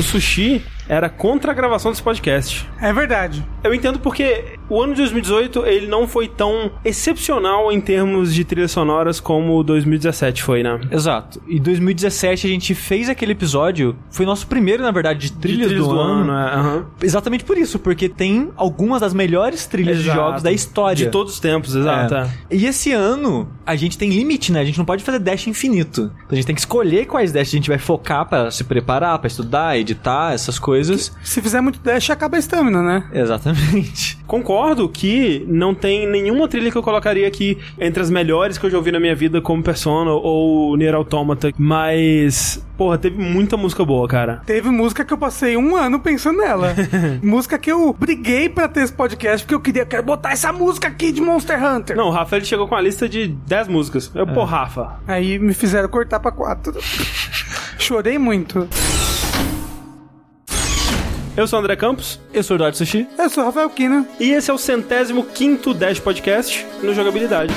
o Sushi era contra a gravação desse podcast. É verdade. Eu entendo porque o ano de 2018 ele não foi tão excepcional em termos de trilhas sonoras como o 2017 foi, né? Exato. E 2017 a gente fez aquele episódio, foi nosso primeiro, na verdade, de trilhas, trilhas do, do ano. ano, é, aham. Exatamente por isso, porque tem algumas das melhores trilhas de Exato. jogos da história. De todos os tempos, exato. É. é. E esse ano, a gente tem limite, né? A gente não pode fazer dash infinito. Então a gente tem que escolher quais dash a gente vai focar pra se preparar, pra estudar, editar, essas coisas. Se fizer muito dash, acaba a estamina, né? Exatamente. Concordo que não tem nenhuma trilha que eu colocaria aqui entre as melhores que eu já ouvi na minha vida, como Persona ou Nier Automata, mas, porra, teve muita música boa, cara. Teve música que eu passei um ano pensando nela. música que eu briguei pra ter esse podcast, porque eu queria quero botar essa música aqui de Monster Hunter. Não, o Rafa ele chegou com a lista de 10 músicas. Eu, pô, Rafa. Aí me fizeram cortar pra quatro. Chorei muito. Eu sou o André Campos Eu sou o Eduardo Sushi. Eu sou o Rafael Kina. e esse é o centésimo quinto Dash Podcast no Jogabilidade.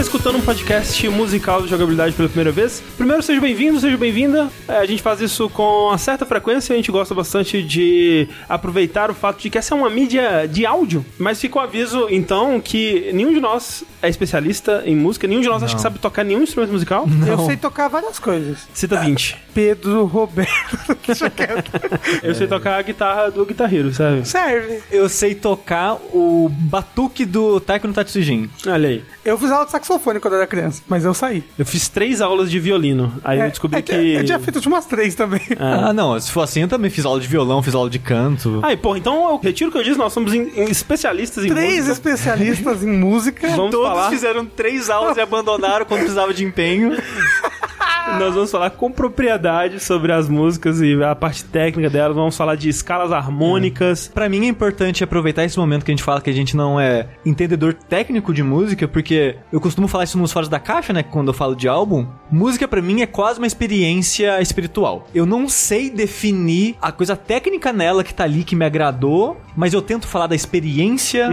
Está escutando um podcast musical de jogabilidade pela primeira vez, primeiro seja bem-vindo, seja bem-vinda. É, a gente faz isso com uma certa frequência, a gente gosta bastante de aproveitar o fato de que essa é uma mídia de áudio. Mas fica o aviso, então, que nenhum de nós é especialista em música, nenhum de nós acha que sabe tocar nenhum instrumento musical. Eu sei tocar várias coisas. Cita 20. Pedro, Roberto, deixa quieto. Eu sei tocar a guitarra do guitarreiro, sabe? Serve. Eu sei tocar o batuque do Taiko no Tatsujin. Olha aí. Eu fiz aula de saxofone quando era criança, mas eu saí. Eu fiz três aulas de violino. Aí eu descobri é que. Eu tinha feito de umas três também. Ah, não. Se for assim, eu também fiz aula de violão, fiz aula de canto. Ai, porra, então eu retiro o que eu disse, nós somos em- em especialistas em Três música. especialistas em música. Vamos Todos falar. fizeram três aulas e abandonaram quando precisava de empenho. Nós vamos falar com propriedade sobre as músicas e a parte técnica delas. Vamos falar de escalas harmônicas. Pra mim é importante aproveitar esse momento que a gente fala que a gente não é entendedor técnico de música, porque eu costumo falar isso nos Fora da Caixa, né? Quando eu falo de álbum. Música pra mim é quase uma experiência espiritual. Eu não sei definir a coisa técnica nela que tá ali que me agradou, mas eu tento falar da experiência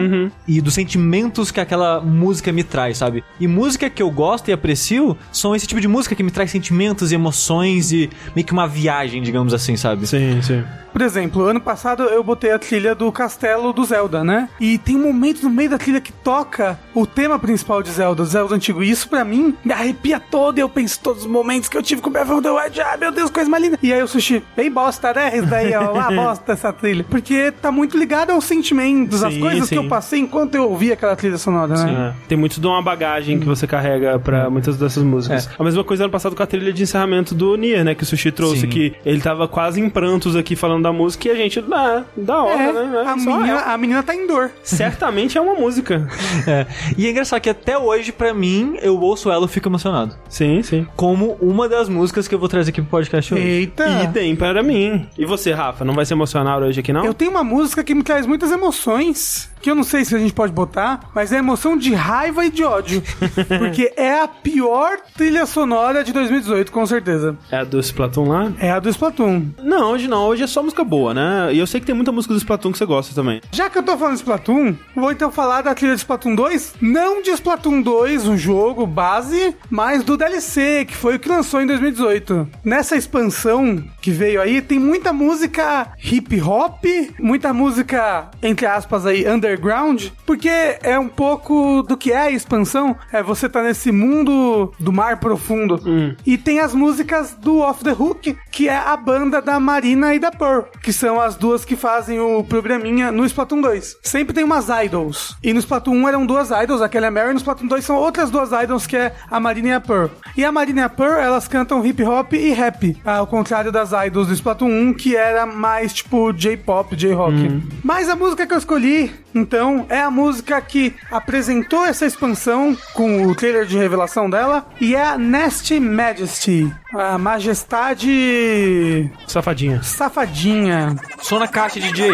e dos sentimentos que aquela música me traz, sabe? E música que eu gosto e aprecio são esse tipo de música que me traz sentimentos e emoções e meio que uma viagem, digamos assim, sabe? Sim, sim. Por exemplo, ano passado eu botei a trilha do castelo do Zelda, né? E tem um momento no meio da trilha que toca o tema principal de Zelda, do Zelda antigo. E isso pra mim me arrepia todo. E eu penso todos os momentos que eu tive com o Breath of the Wild. Ah, meu Deus, coisa mais linda. E aí o sushi, bem bosta, né? Isso daí, ó, uma bosta essa trilha. Porque tá muito ligado aos sentimentos, às Sim, coisas que sim. eu passei enquanto eu ouvia aquela trilha sonora, né? É, Tem muito de uma bagagem que você carrega pra muitas dessas músicas. A mesma coisa ano passado com a trilha de encerramento do Nier, né? Que o Sushi trouxe, Sim. que ele tava quase em prantos aqui falando da música e a gente, ah, da hora, É, né? a, Só menina, é. a menina tá em dor. Certamente é uma música. É. E é engraçado que até hoje, pra mim, eu ouço ela e fico emocionado. Sim, sim. Como uma das músicas que eu vou trazer aqui pro podcast hoje. Eita! Idem para mim. E você, Rafa, não vai se emocionar hoje aqui, não? Eu tenho uma música que me traz muitas emoções, que eu não sei se a gente pode botar, mas é emoção de raiva e de ódio. porque é a pior trilha sonora de 2018, com certeza. É a do Splatoon lá? É a do Splatoon. Não, hoje não. Hoje é só música boa, né? E eu sei que tem muita música do Splatoon que você gosta também. Já que eu tô falando de Splatoon, vou então falar da trilha de Splatoon 2, não de Splatoon 2, o jogo base, mas do DLC, que foi o que lançou em 2018. Nessa expansão que veio aí, tem muita música hip hop, muita música, entre aspas aí, underground, porque é um pouco do que é a expansão, é você tá nesse mundo do mar profundo. E tem as músicas do Off the Hook, que é a banda da Marina e da Pearl, que são as duas que fazem o programinha no Splatoon 2. Sempre tem umas idols. E no Splatoon 1 eram duas idols, aquela é Mary, e no Splatoon 2 são outras duas idols, que é a Marina e a Pearl. E a Marina e a Pearl, elas cantam hip hop e rap, ao contrário das idols do Splatoon 1, que era mais tipo J-pop, J-rock. Mas a música que eu escolhi, então, é a música que apresentou essa expansão com o trailer de revelação dela, e é a Nasty Majesty, a majestade Safadinha. safadinha. Som na caixa, DJ.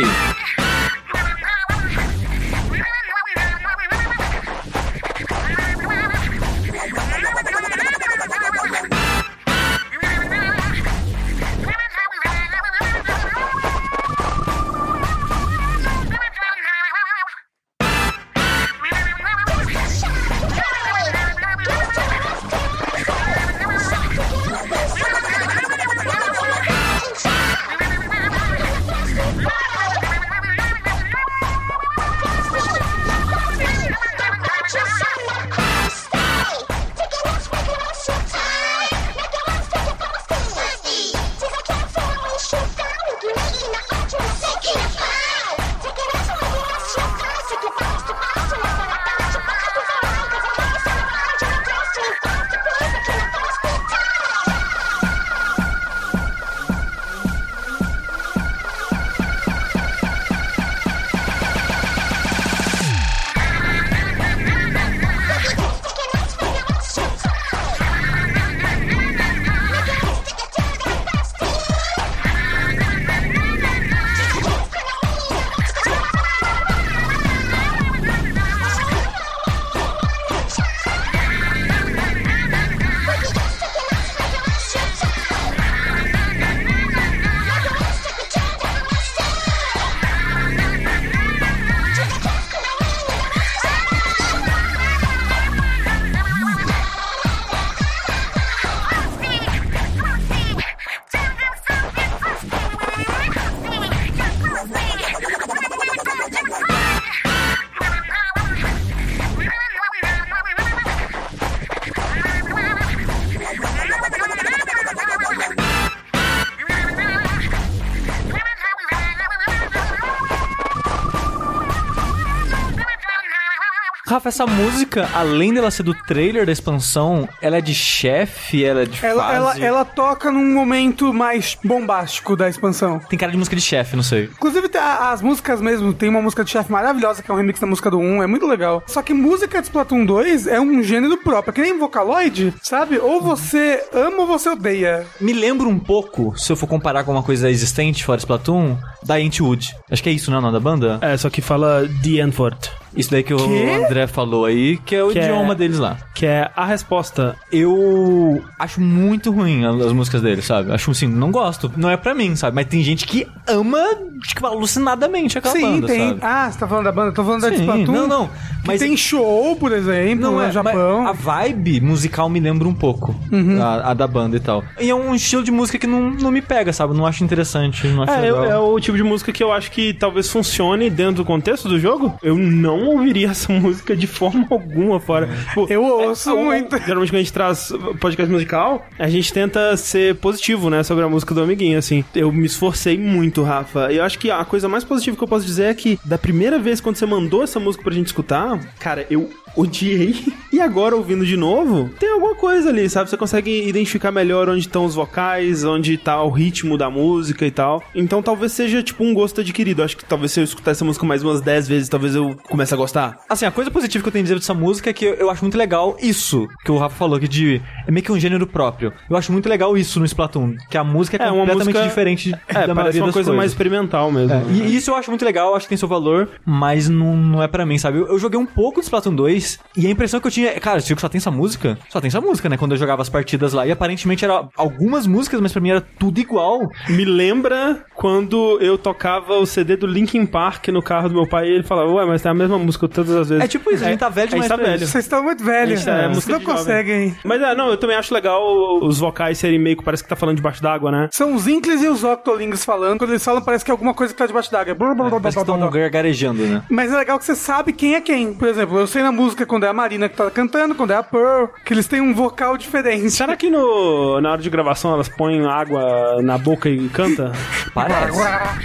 Rafa, essa música, além dela ser do trailer da expansão, ela é de chefe, ela é de Ela, ela, fase? ela toca num momento mais bombástico da expansão. Tem cara de música de chefe, não sei. Inclusive, a- as músicas mesmo, tem uma música de chefe maravilhosa, que é um remix da música do 1, é muito legal. Só que música de Splatoon 2 é um gênero próprio, é que nem Vocaloid, sabe? Ou você ama ou você odeia. Me lembra um pouco, se eu for comparar com uma coisa existente fora Splatoon, da Antwood. Acho que é isso, não é o nome da banda? É, só que fala The Antwort, Isso daí que o Quê? André falou aí, que é o Que é- idioma deles lá. que é a resposta. Eu acho muito ruim as músicas dele, sabe? Acho assim, não gosto. Não é pra mim, sabe? Mas tem gente que ama, tipo, alucinadamente aquela Sim, banda, tem. sabe? Ah, você tá falando da banda? Eu tô falando da Sim, Splatoon. não, não. Mas tem show, por exemplo, Não, no é, Japão. a vibe musical me lembra um pouco Uhum. a, a da banda e tal. E é um estilo de música que não, não me pega, sabe? Não acho interessante, não acho É, legal. é o tipo de música que eu acho que talvez funcione dentro do contexto do jogo. Eu não ouviria essa música de forma alguma fora. Tipo, Eu ouço é, muito. Geralmente quando a gente traz podcast musical, a gente tenta ser positivo, né, sobre a música do amiguinho, assim. Eu me esforcei muito, Rafa. E eu acho que a coisa mais positiva que eu posso dizer é que da primeira vez quando você mandou essa música pra gente escutar, cara, eu odiei. E agora, ouvindo de novo, tem alguma coisa ali, sabe? Você consegue identificar melhor onde estão os vocais, onde tá o ritmo da música e tal. Então talvez seja tipo um gosto adquirido. Acho que talvez se eu escutar essa música mais umas 10 vezes, talvez eu comece a gostar. Assim, a coisa positiva que eu tenho a dizer dessa música é que eu, eu acho muito legal isso que o Rafa falou, que de, é meio que um gênero próprio. Eu acho muito legal isso no Splatoon, que a música é, É, completamente música- diferente de- É, da parece uma coisa coisas. mais experimental mesmo. É, e isso eu acho muito legal, acho que tem seu valor, mas não, não é pra mim, sabe? Eu, eu joguei um pouco de Splatoon 2 e a impressão que eu tinha, é, cara, esse jogo só tem essa música? Só tem essa música, né? Quando eu jogava as partidas lá. E aparentemente era algumas músicas, mas pra mim era tudo igual. Me lembra quando eu tocava o CD do Linkin Park no carro do meu pai e ele falava, ué, mas tem a mesma música todas as vezes. É tipo isso, a gente tá velho a gente demais tá velho. Vocês estão muito velhos. É, é Vocês não conseguem. Mas é, não, eu também acho legal os vocais serem meio que parece que tá falando debaixo d'água, né? São os Inkles e os Octolings falando. Quando eles falam, parece que é alguma coisa que tá debaixo d'água. Blá, blá, blá, Parece que blá, blá, estão gargarejando, né? Mas é legal que você sabe quem é quem. Por exemplo, eu sei na música quando é a Marina que tá cantando, quando é a Pearl, que eles têm um vocal diferente. Será que no, na hora de gravação elas põem água na boca e canta? Parece.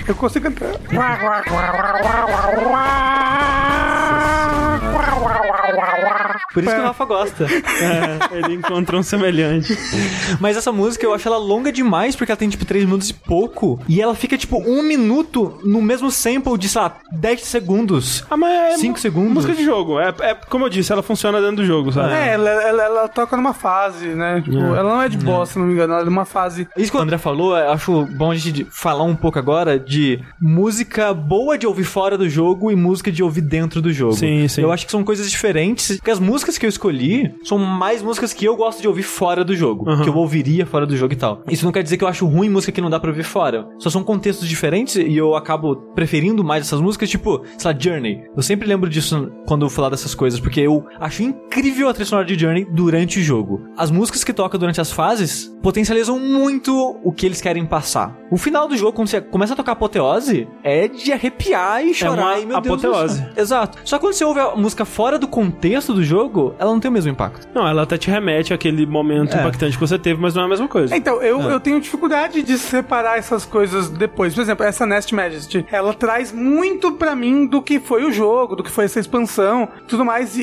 Eu consigo cantar. Por isso que o Rafa gosta. É, ele encontrou um semelhante. Mas essa música eu acho ela longa demais, porque ela tem tipo 3 minutos e pouco. E ela fica tipo um minuto no mesmo sample de, sei lá, 10 segundos. Ah, mas é Cinco mu- segundos. Música de jogo. É, é como eu disse, ela funciona dentro do jogo, sabe? É, ela, ela, ela toca numa fase, né? Tipo, ela não é de boss, se não me engano, ela é de uma fase. Isso que o André falou, eu acho bom a gente falar um pouco agora de música boa de ouvir fora do jogo e música de ouvir dentro do jogo. Sim, sim. Eu acho que são coisas diferentes, porque as músicas que eu escolhi são mais músicas que eu gosto de ouvir fora do jogo, Uhum. que eu ouviria fora do jogo e tal. Isso não quer dizer que eu acho ruim música que não dá pra ouvir fora. Só são contextos diferentes e eu acabo preferindo mais essas músicas, tipo, sei lá, Journey. Eu sempre lembro disso quando eu falar dessas coisas, porque eu acho incrível a trilha sonora de Journey durante o jogo. As músicas que toca durante as fases potencializam muito o que eles querem passar. O final do jogo, quando você começa a tocar apoteose, é de arrepiar e chorar. uma e, meu Deus do apoteose. céu. Exato. Só quando você ouve a música fora do contexto do jogo, ela não tem o mesmo impacto. Não, ela até te remete àquele momento É. impactante que você teve, mas não é a mesma coisa. Então, eu, Ah. eu tenho dificuldade de separar essas coisas depois. Por exemplo, essa Nest Majesty, ela traz muito pra mim do que foi o jogo, do que foi essa expansão, tudo mais, e,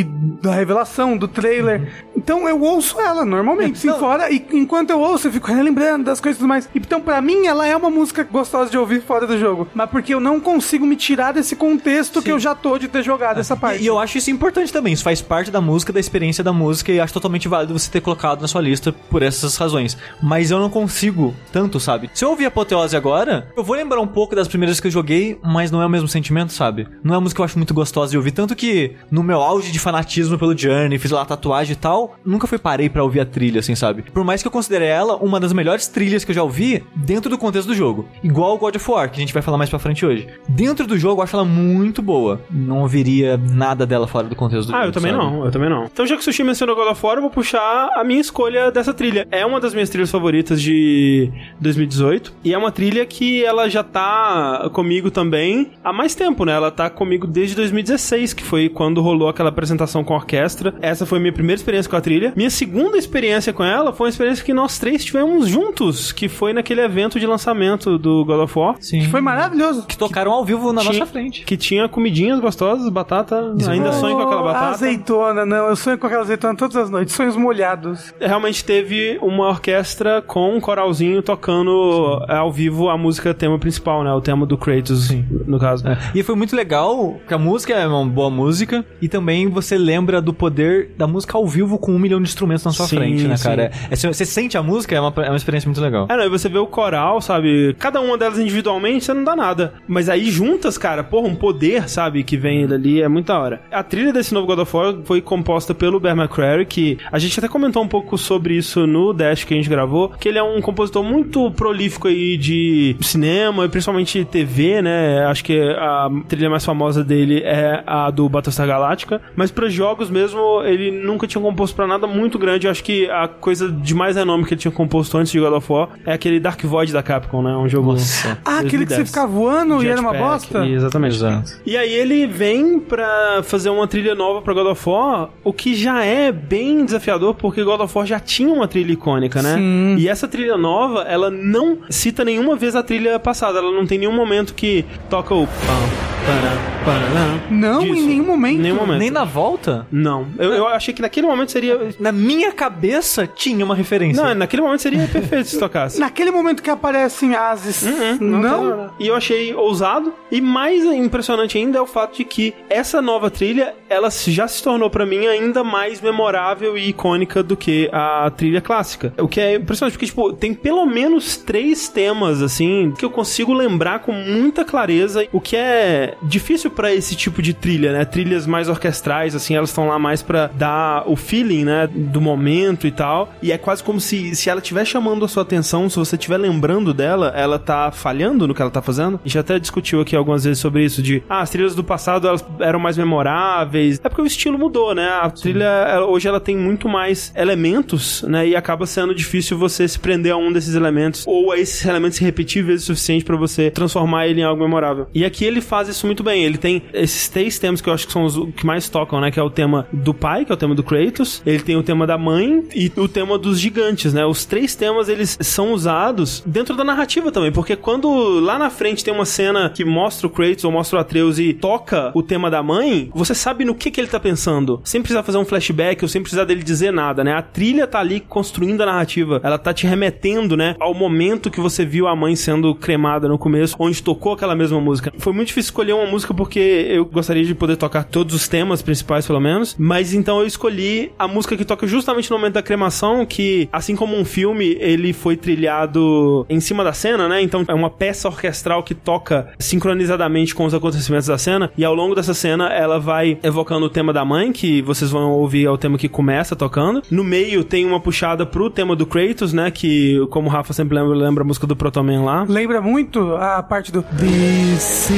e da revelação, do trailer. Então eu ouço ela normalmente, sim, fora, e enquanto eu ouço, eu fico relembrando das coisas e tudo mais. Então, pra mim, ela é uma música gostosa de ouvir fora do jogo. Mas porque eu não consigo me tirar desse contexto que eu já tô de ter jogado essa parte. E, e eu acho isso importante também. Isso faz parte da música, da experiência da música, e acho totalmente válido você ter colocado na sua lista por essas razões. Mas eu não consigo tanto, sabe? Se eu ouvir Apoteose agora, eu vou lembrar um pouco das primeiras que eu joguei, mas não é o mesmo sentimento, sabe? Não é uma música que eu acho muito gostosa de ouvir. Tanto que no meu auge de fanatismo pelo Journey, fiz lá tatuagem e tal, nunca fui parei pra ouvir a trilha, assim, sabe? Por mais que eu considere ela uma das melhores trilhas que eu já ouvi dentro do contexto do jogo. Igual o God of War, que a gente vai falar mais pra frente hoje. Dentro do jogo, eu acho ela muito boa. Não ouviria nada dela fora do contexto do ah, jogo. eu também não, eu também não. Então, já que o Sushi mencionou God of War, eu vou puxar a minha escolha dessa trilha. É uma das minhas trilhas favoritas de 2018. E é uma trilha que ela já tá comigo também há mais tempo, né? Ela tá comigo desde 2016, que foi quando rolou aquela apresentação com a orquestra. Essa foi a minha primeira experiência com a trilha. Minha segunda experiência com ela foi uma experiência que nós três tivemos juntos, que foi naquele evento de lançamento do God of War. Sim. Foi maravilhoso. Que tocaram ao vivo na Tinha- nossa frente. Que tinha comidinhas gostosas, batata. Ainda sonho com aquela Oh, batata. Azeitona, não. Eu sonho com aquela azeitona todas as noites. Sonhos molhados. realmente teve uma orquestra com um coralzinho tocando é, ao vivo a música tema principal, né? O tema do Kratos, no caso. É. E foi muito legal, porque a música é uma boa música, e também você lembra do poder da música ao vivo com um milhão de instrumentos na sua Sim, frente, né, sim. cara? É, você você sente a música, é uma, é uma experiência muito legal. É, não, e você vê o coral, sabe? Cada uma delas individualmente, você não dá nada. Mas aí juntas, cara, porra, um poder, sabe? Que vem dali é muito da hora. A trilha desse novo God of War foi composta pelo Bear McCreary, que a gente até comentou um pouco sobre isso no Dash que a gente gravou, que ele é um compositor muito prolífico aí de cinema e principalmente TV, né? Acho que a trilha mais famosa dele é a do Battlestar Galactica, mas para jogos mesmo, ele nunca tinha composto pra nada muito grande. Eu acho que a coisa de mais renome que ele tinha composto antes de God of War é aquele Dark Void da Capcom, né? Um jogo Nossa. Ah, aquele que você 2010. ficava voando e era uma Jetpack, bosta? Exatamente. Exato. E aí ele vem pra fazer uma trilha nova pra God of War, o que já é bem desafiador, porque God of War já tinha uma trilha icônica, né? Sim. E essa trilha nova, ela não cita nenhuma vez a trilha passada, ela não tem nenhum momento que toca o... Não, em disso. nenhum momento. Nenhum momento. Nem na volta, Não. Eu, eu achei que naquele momento seria... na minha cabeça, tinha uma referência. Não, naquele momento seria perfeito se tocasse. Naquele momento que aparecem ases. Uhum, não? tem nada. E eu achei ousado. E mais impressionante ainda é o fato de que essa nova trilha, ela já se tornou pra mim ainda mais memorável e icônica do que a trilha clássica. O que é impressionante, porque, tipo, tem pelo menos três temas, assim, que eu consigo lembrar com muita clareza. O que é difícil pra esse tipo de trilha, né? Trilhas mais orquestrais, assim, elas estão lá mais pra dar o feeling, né? Do momento e tal. E é quase como se, se ela estiver chamando a sua atenção, se você estiver lembrando dela, ela tá falhando no que ela tá fazendo. A gente até discutiu aqui algumas vezes sobre isso, de ah, as trilhas do passado elas eram mais memoráveis. É porque o estilo mudou, né? A trilha, ela- hoje ela tem muito mais elementos, né? E acaba sendo difícil você se prender a um desses elementos, ou a esses elementos se repetir vezes o suficiente pra você transformar ele em algo memorável. E aqui ele faz isso muito bem. Ele tem esses três temas que eu acho que são os que mais tocam, né? Que é o tema do pai, que é o tema do Kratos. Ele tem o tema da mãe e o tema dos gigantes, né? Os três temas eles são usados dentro da narrativa também, porque quando lá na frente tem uma cena que mostra o Kratos ou mostra o Atreus e toca o tema da mãe, você sabe no que que ele tá pensando. Sem precisar fazer um flashback ou sem precisar dele dizer nada, né? A trilha tá ali construindo a narrativa. Ela tá te remetendo, né, ao momento que você viu a mãe sendo cremada no começo, onde tocou aquela mesma música. Foi muito difícil escolher uma música porque eu gostaria de poder tocar todos os temas principais, pelo menos. Mas então eu escolhi a música que toca justamente no momento da cremação, que, assim como um filme, ele foi trilhado em cima da cena, né? Então é uma peça orquestral que toca sincronizadamente com os acontecimentos da cena. E ao longo dessa cena, ela vai evocando o tema da mãe, que vocês vão ouvir é o tema que começa tocando. No meio tem uma puxada pro tema do Kratos, né? Que, como o Rafa sempre lembra, lembra a música do Protoman lá. Lembra muito a parte do This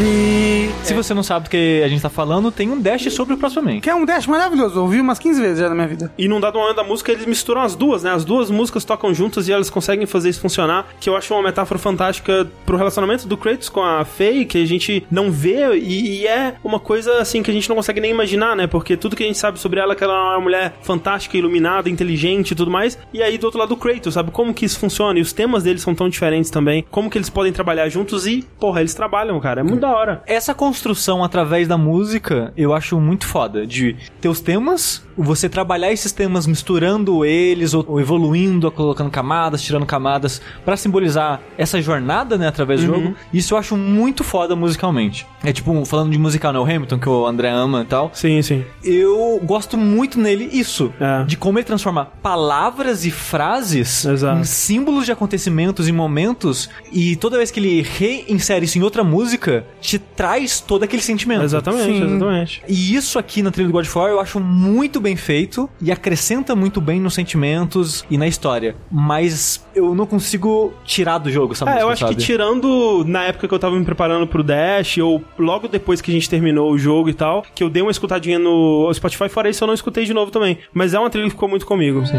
City. Se você não sabe do que a gente tá falando, tem um dash sobre o próximo Man. Que é um dash maravilhoso. Ouvi umas 15 vezes já na minha vida. E num dado momento da música, eles misturam as duas, né? As duas músicas tocam juntas e elas conseguem fazer isso funcionar, que eu acho uma metáfora fantástica pro relacionamento do Kratos com a Faye, que a gente não vê e, e é uma coisa, assim, que a gente não consegue nem imaginar, né? Porque tudo que a gente sabe sobre ela é que ela é uma mulher fantástica, iluminada, inteligente e tudo mais. E aí, do outro lado, o Kratos, sabe? Como que isso funciona? E os temas deles são tão diferentes também. Como que eles podem trabalhar juntos e, porra, eles trabalham, cara. É muito da hora. Essa construção através da música, eu acho muito foda. De ter os temas, você trabalhar esses temas misturando eles, ou, ou evoluindo, ou colocando camadas, tirando camadas, pra simbolizar essa jornada, né, através do jogo. Isso eu acho muito foda musicalmente. É tipo, falando de musical, né, o Hamilton, que o André ama e tal. Sim, sim. Eu gosto muito nele isso. É. De como ele transforma palavras e frases Exato. em símbolos de acontecimentos e momentos. E toda vez que ele reinsere isso em outra música, te traz todo aquele sentimento. Exatamente, Sim. exatamente. E isso aqui na trilha do God of War eu acho muito bem feito e acrescenta muito bem nos sentimentos e na história. Mas eu não consigo tirar do jogo essa É, música, eu acho sabe? que tirando na época que eu tava me preparando pro Dash, ou logo depois que a gente terminou o jogo e tal, que eu dei uma escutadinha no Spotify, fora isso eu não escutei de novo também. Mas é uma trilha que ficou muito comigo. Sim.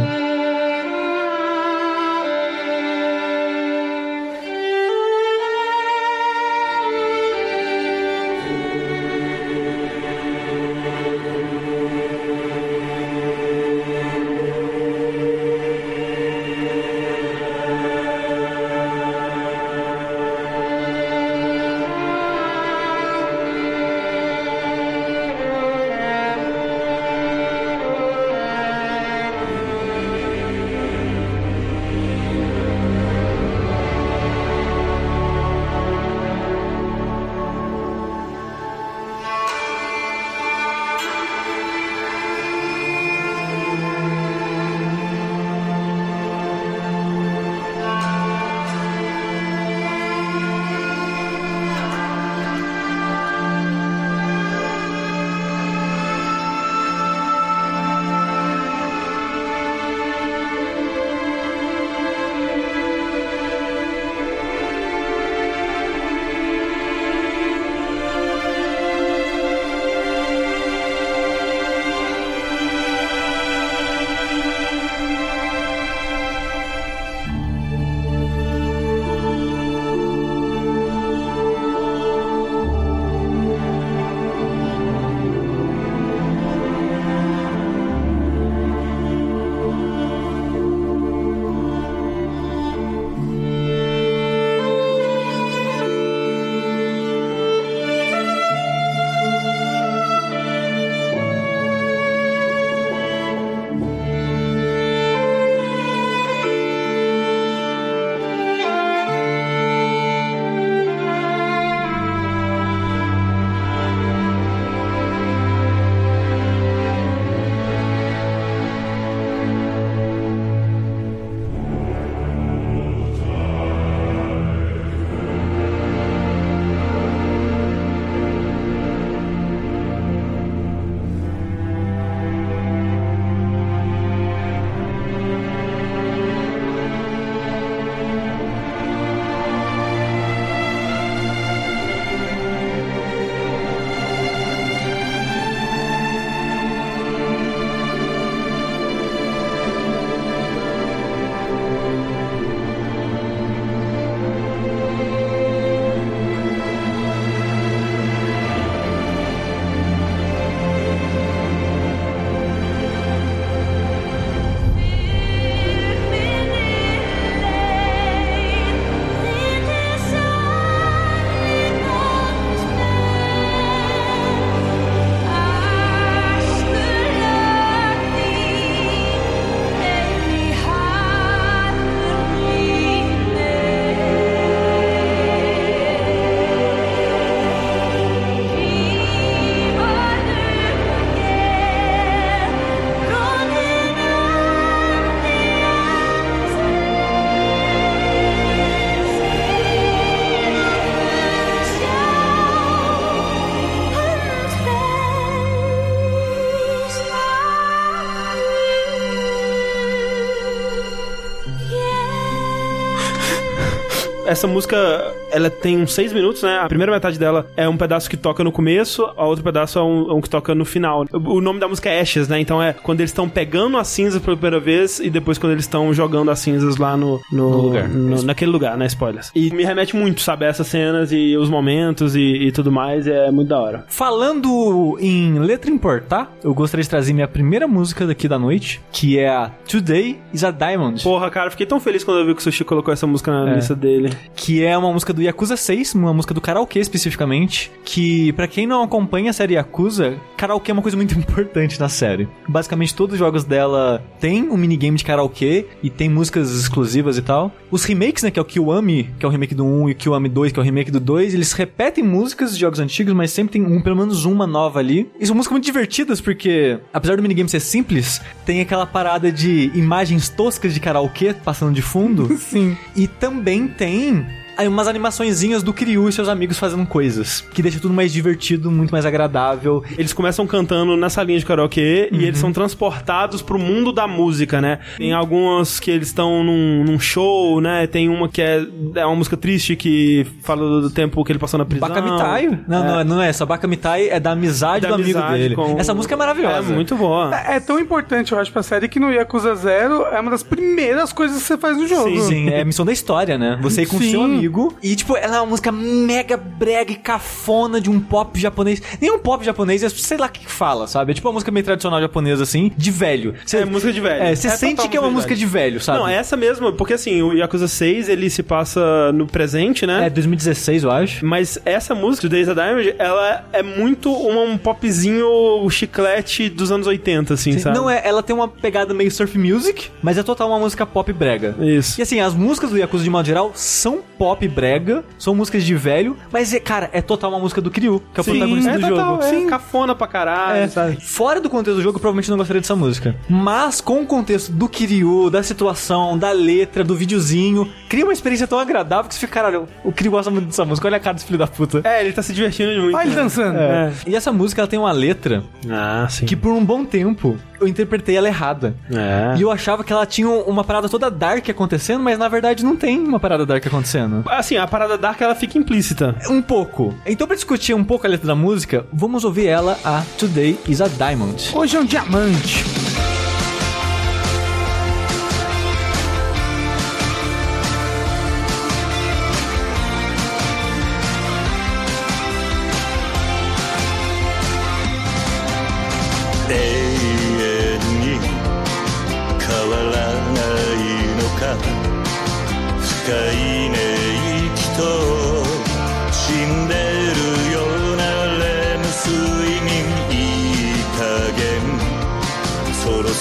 Essa música, ela tem uns seis minutos, né? A primeira metade dela é um pedaço que toca no começo, a outro pedaço é um, um que toca no final. O, o nome da música é Ashes, né? Então é quando eles estão pegando as cinzas pela primeira vez e depois quando eles estão jogando as cinzas lá no, no, No lugar. no- naquele lugar, né? Spoilers. E me remete muito, sabe? Essas cenas e os momentos e, e tudo mais, é muito da hora. Falando em letra importar, eu gostaria de trazer minha primeira música daqui da noite, que é a Today is a Diamond. Porra, cara, fiquei tão feliz quando eu vi que o Sushi colocou essa música na É. lista dele. que é uma música do Yakuza 6, uma música do karaokê especificamente, que pra quem não acompanha a série Yakuza, karaokê é uma coisa muito importante na série. Basicamente todos os jogos dela tem um minigame de karaokê e tem músicas exclusivas e tal. Os remakes, né, que é o Kiwami, que é o remake do 1 e o Kiwami 2, que é o remake do 2, eles repetem músicas de jogos antigos, mas sempre tem um, pelo menos uma nova ali. E são músicas muito divertidas porque, apesar do minigame ser simples, tem aquela parada de imagens toscas de karaokê passando de fundo. Sim. E também tem umas animaçõezinhas do Kiryu e seus amigos fazendo coisas, que deixa tudo mais divertido, muito mais agradável. Eles começam cantando nessa linha de karaokê e eles são transportados pro mundo da música, né? Tem algumas que eles estão num, num show, né? Tem uma que é, é uma música triste que fala do tempo que ele passou na prisão. Bakamitai? Não, não, é- não é essa. Bakamitai é da amizade Da do amigo amizade dele. com- Essa música é maravilhosa. É muito boa. É tão importante, eu acho, pra série que no Yakuza Zero é uma das primeiras coisas que você faz no jogo. Sim, Sim, é a missão da história, né? Você ir com Sim. seu amigo e, tipo, ela é uma música mega brega e cafona de um pop japonês. Nem um pop japonês, é sei lá o que fala, sabe? É tipo uma música meio tradicional japonesa, assim, de velho. Você, É música de velho. É, você É sente que é uma música música de velho, sabe? Não, é essa mesmo, porque assim, o Yakuza 6 ele se passa no presente, né? É 2016, eu acho. Mas essa música, Days of Diamond, ela é muito um, um popzinho chiclete dos anos 80, assim, sabe? Não é, ela tem uma pegada meio surf music, mas é total uma música pop brega. Isso. E assim, as músicas do Yakuza de modo geral são pop brega, são músicas de velho, mas é, cara, é total uma música do Kiryu, que é o protagonista é do total, jogo. É cafona pra caralho, É, sabe? Fora do contexto do jogo, eu provavelmente não gostaria dessa música. Mas com o contexto do Kiryu, da situação, da letra, do videozinho, cria uma experiência tão agradável que você fica, caralho, o Kiryu gosta muito dessa música. Olha a cara desse filho da puta. É, ele tá se divertindo muito. Olha ele né? dançando. É. E essa música ela tem uma letra Ah, sim. que por um bom tempo eu interpretei ela errada. É. E eu achava que ela tinha uma parada toda dark acontecendo, mas na verdade não tem uma parada dark acontecendo. Assim, a parada dark ela fica implícita. Um pouco. Então, pra discutir um pouco a letra da música, vamos ouvir ela, a Today is a Diamond. Hoje é um diamante.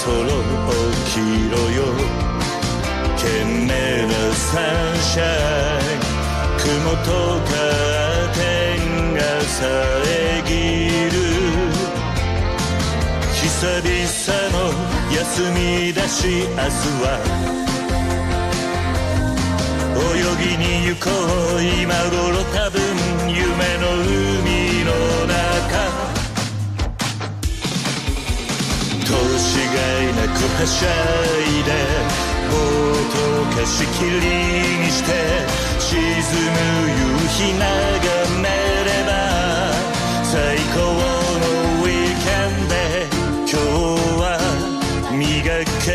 そろ起きろよ懸命なサンシャイン雲とカーテンが遮る。久々の休みだし明日は。泳ぎに行こう。今頃多分夢の海の中。投資がいなくはしゃいでボートを貸し切りにして沈む夕日眺めれば最高のウィーケンで今日は磨け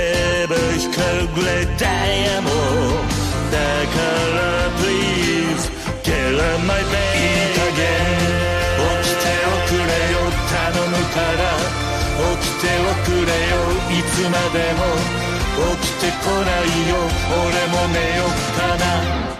ば光るダイヤモンドだから Please get on my bed つまでも起きてこないよ。俺も寝よっかな。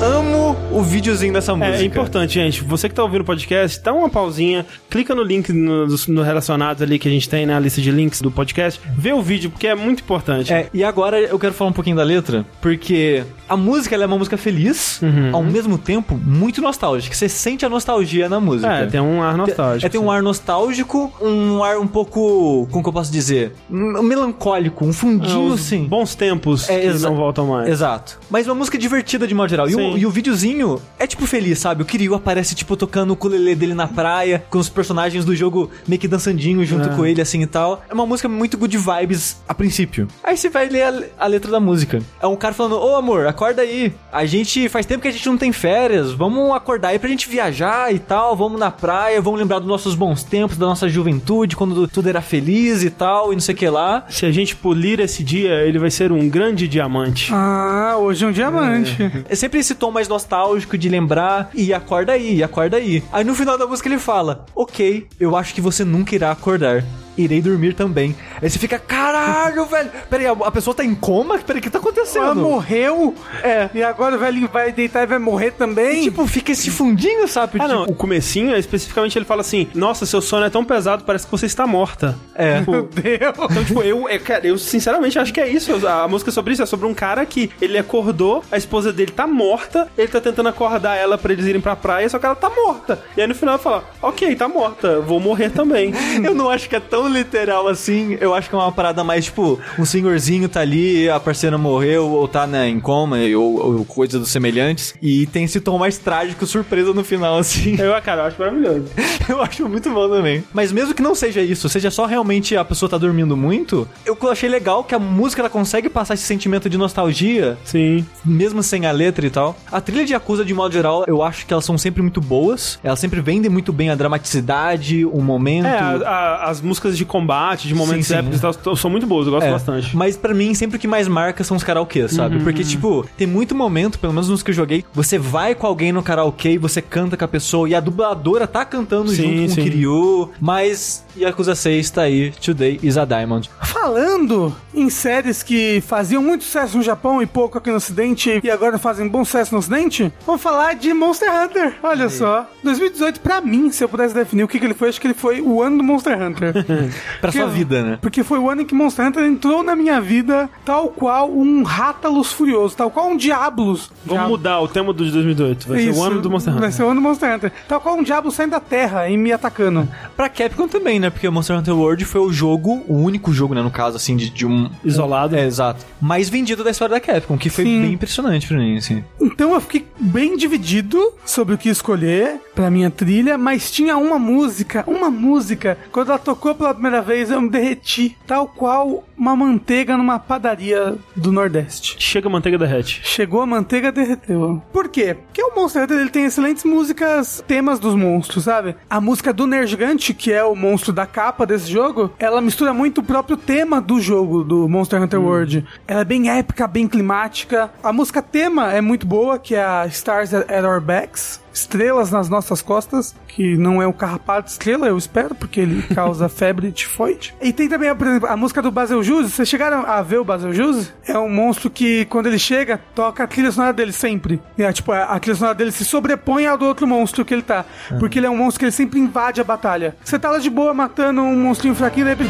Amo o videozinho dessa música. É, importante, gente. Você que tá ouvindo o podcast, dá uma pausinha, clica no link no, no relacionados ali que a gente tem na lista de links do podcast, vê o vídeo, porque é muito importante. É, e agora eu quero falar um pouquinho da letra, porque a música ela é uma música feliz, ao mesmo tempo muito nostálgica. Você sente a nostalgia na música. É, tem um ar nostálgico. É, tem um ar nostálgico, um ar um pouco, como que eu posso dizer? Um melancólico, um fundinho, Os sim. Bons tempos É, que não voltam mais. Exato. Mas uma música divertida de modo geral. E o, E o videozinho é tipo feliz, sabe? O Kiryu aparece, tipo, tocando o ukulele dele na praia, com os personagens do jogo meio que dançandinho junto É. com ele, assim e tal. É uma música muito good vibes a princípio. Aí você vai ler a, a letra da música. É um cara falando: Ô amor, acorda aí. A gente faz tempo que a gente não tem férias. Vamos acordar aí pra gente viajar e tal. Vamos na praia, vamos lembrar dos nossos bons tempos, da nossa juventude, quando tudo era feliz e tal, e não sei o que lá. Se a gente polir esse dia, ele vai ser um grande diamante. Ah, hoje é um diamante. É sempre esse tom mais nostálgico de lembrar e acorda aí, acorda aí. Aí no final da música ele fala: Ok, eu acho que você nunca irá acordar. Irei dormir também. Aí você fica, caralho, velho. Peraí, a, a pessoa tá em coma? Peraí, o que tá Ela acontecendo? morreu. É. E agora o velhinho vai deitar e vai morrer também. E, tipo, fica esse fundinho, sabe? Ah, não. Tipo, O comecinho, especificamente, ele fala assim: Nossa, seu sono é tão pesado, parece que você está morta. É. Tipo, Meu Deus. Então, tipo, eu, eu, cara, eu sinceramente acho que é isso. A, a música é sobre isso. É sobre um cara que ele acordou, a esposa dele tá morta, ele tá tentando acordar ela pra eles irem pra praia, só que ela tá morta. E aí no final ele fala: Ok, tá morta, vou morrer também. Eu não acho que é tão Literal assim, eu acho que é uma parada mais tipo, um senhorzinho tá ali, a parceira morreu, ou tá né, em coma, ou, ou coisa dos semelhantes, e tem esse tom mais trágico, surpresa no final, assim. Eu, cara, eu acho maravilhoso. Eu acho muito bom também. Mas mesmo que não seja isso, seja só realmente a pessoa tá dormindo muito, eu achei legal que a música ela consegue passar esse sentimento de nostalgia, Sim. mesmo sem a letra e tal. A trilha de Yakuza, de modo geral, eu acho que elas são sempre muito boas. Elas sempre vendem muito bem a dramaticidade, o momento. É, a- a- as músicas de combate, de momentos Sim, sim. épicos e tal, são muito boas, eu gosto É, bastante. Mas pra mim, sempre o que mais marca são os karaokês, sabe? Uhum. Porque, tipo, tem muito momento, pelo menos nos que eu joguei, você vai com alguém no karaokê e você canta com a pessoa e a dubladora tá cantando Sim, junto com sim. o Kiryu. Mas Yakuza 6 tá aí, Today is a Diamond. Falando em séries que faziam muito sucesso no Japão e pouco aqui no Ocidente e agora fazem bom sucesso no Ocidente, vamos falar de Monster Hunter. Olha só. 2018, pra mim, se eu pudesse definir o que, que ele foi, acho que ele foi o ano do Monster Hunter. Pra sua Que- vida, né? Porque foi o ano em que Monster Hunter entrou na minha vida tal qual um Rátalos furioso, tal qual um Diablos. Vamos mudar o tema do de 2018. Vai ser Isso, o ano do Monster Hunter. Vai ser o ano do Monster Hunter. Tal qual um Diablo saindo da terra e me atacando. Pra Capcom também, né? Porque Monster Hunter World foi o jogo, o único jogo, né, no caso, assim, de, de um... Isolado. É, exato. Mais vendido da história da Capcom, que foi Sim. bem impressionante pra mim, assim. Então eu fiquei bem dividido sobre o que escolher pra minha trilha, mas tinha uma música, uma música, quando ela tocou pela primeira vez eu me derreti, tal qual uma manteiga numa padaria do Nordeste. Chega a manteiga derrete. Chegou a manteiga, derreteu. Por quê? Porque o Monster Hunter ele tem excelentes músicas, temas dos monstros, sabe? A música do Ner Gigante, que é o monstro da capa desse jogo, ela mistura muito o próprio tema do jogo, do Monster Hunter World. Ela é bem épica, bem climática. A música tema é muito boa, que é a Stars at Our Backs. Estrelas nas nossas costas, que não é um carrapato estrela, eu espero, porque ele causa febre tifoide. E tem também, por exemplo, a música do Baseljus. Vocês chegaram a ver o Baseljus? É um monstro que, quando ele chega, toca a trilha sonora dele sempre. E, é, tipo, a trilha sonora dele se sobrepõe ao do outro monstro que ele tá. Porque ele é um monstro que ele sempre invade a batalha. Você tá lá de boa matando um monstrinho fraquinho, daí ele...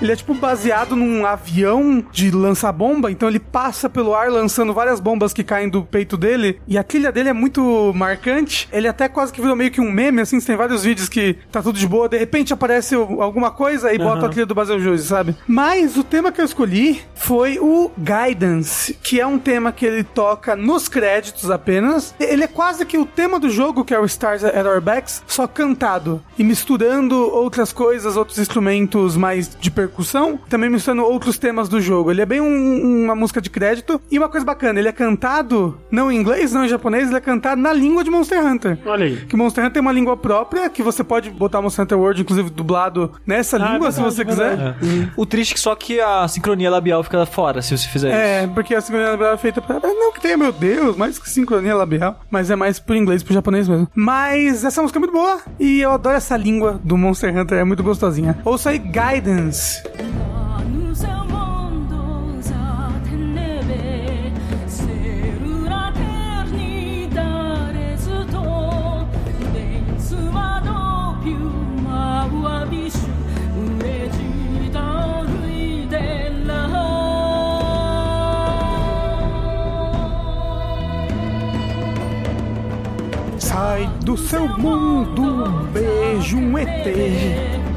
Ele é tipo baseado num avião de lançar bomba, então ele passa pelo ar lançando várias bombas que caem do peito dele. E a trilha dele é muito marcante. Ele até quase que virou meio que um meme, assim. Tem vários vídeos que tá tudo de boa, de repente aparece alguma coisa e bota a trilha do Baseljus, sabe? Mas o tema que eu escolhi foi o Guidance, que é um tema que ele toca nos créditos apenas. Ele é quase que o tema do jogo, que é o Stars at Our Backs, só cantado e misturando outras coisas, outros instrumentos mais de percussão, também misturando outros temas do jogo. Ele é bem um- uma música de crédito. E uma coisa bacana, ele é cantado não em inglês, não em japonês, ele é cantado na língua de Monster Hunter. Olha aí. Que Monster Hunter tem uma língua própria, que você pode botar Monster Hunter World, inclusive, dublado nessa Ah, língua, se verdade, você quiser. verdade. O triste é que só que a sincronia labial fica fora se você fizer isso. É, porque a sincronia labial é feita pra. ah, Não que tenha, meu Deus, mais que sincronia labial. Mas é mais pro inglês, pro japonês mesmo. Mas essa música é muito boa. E eu adoro essa língua do Monster Hunter, é muito gostosinha. Ouça aí Guidance. Sai do seu mundo, beijo, um ET.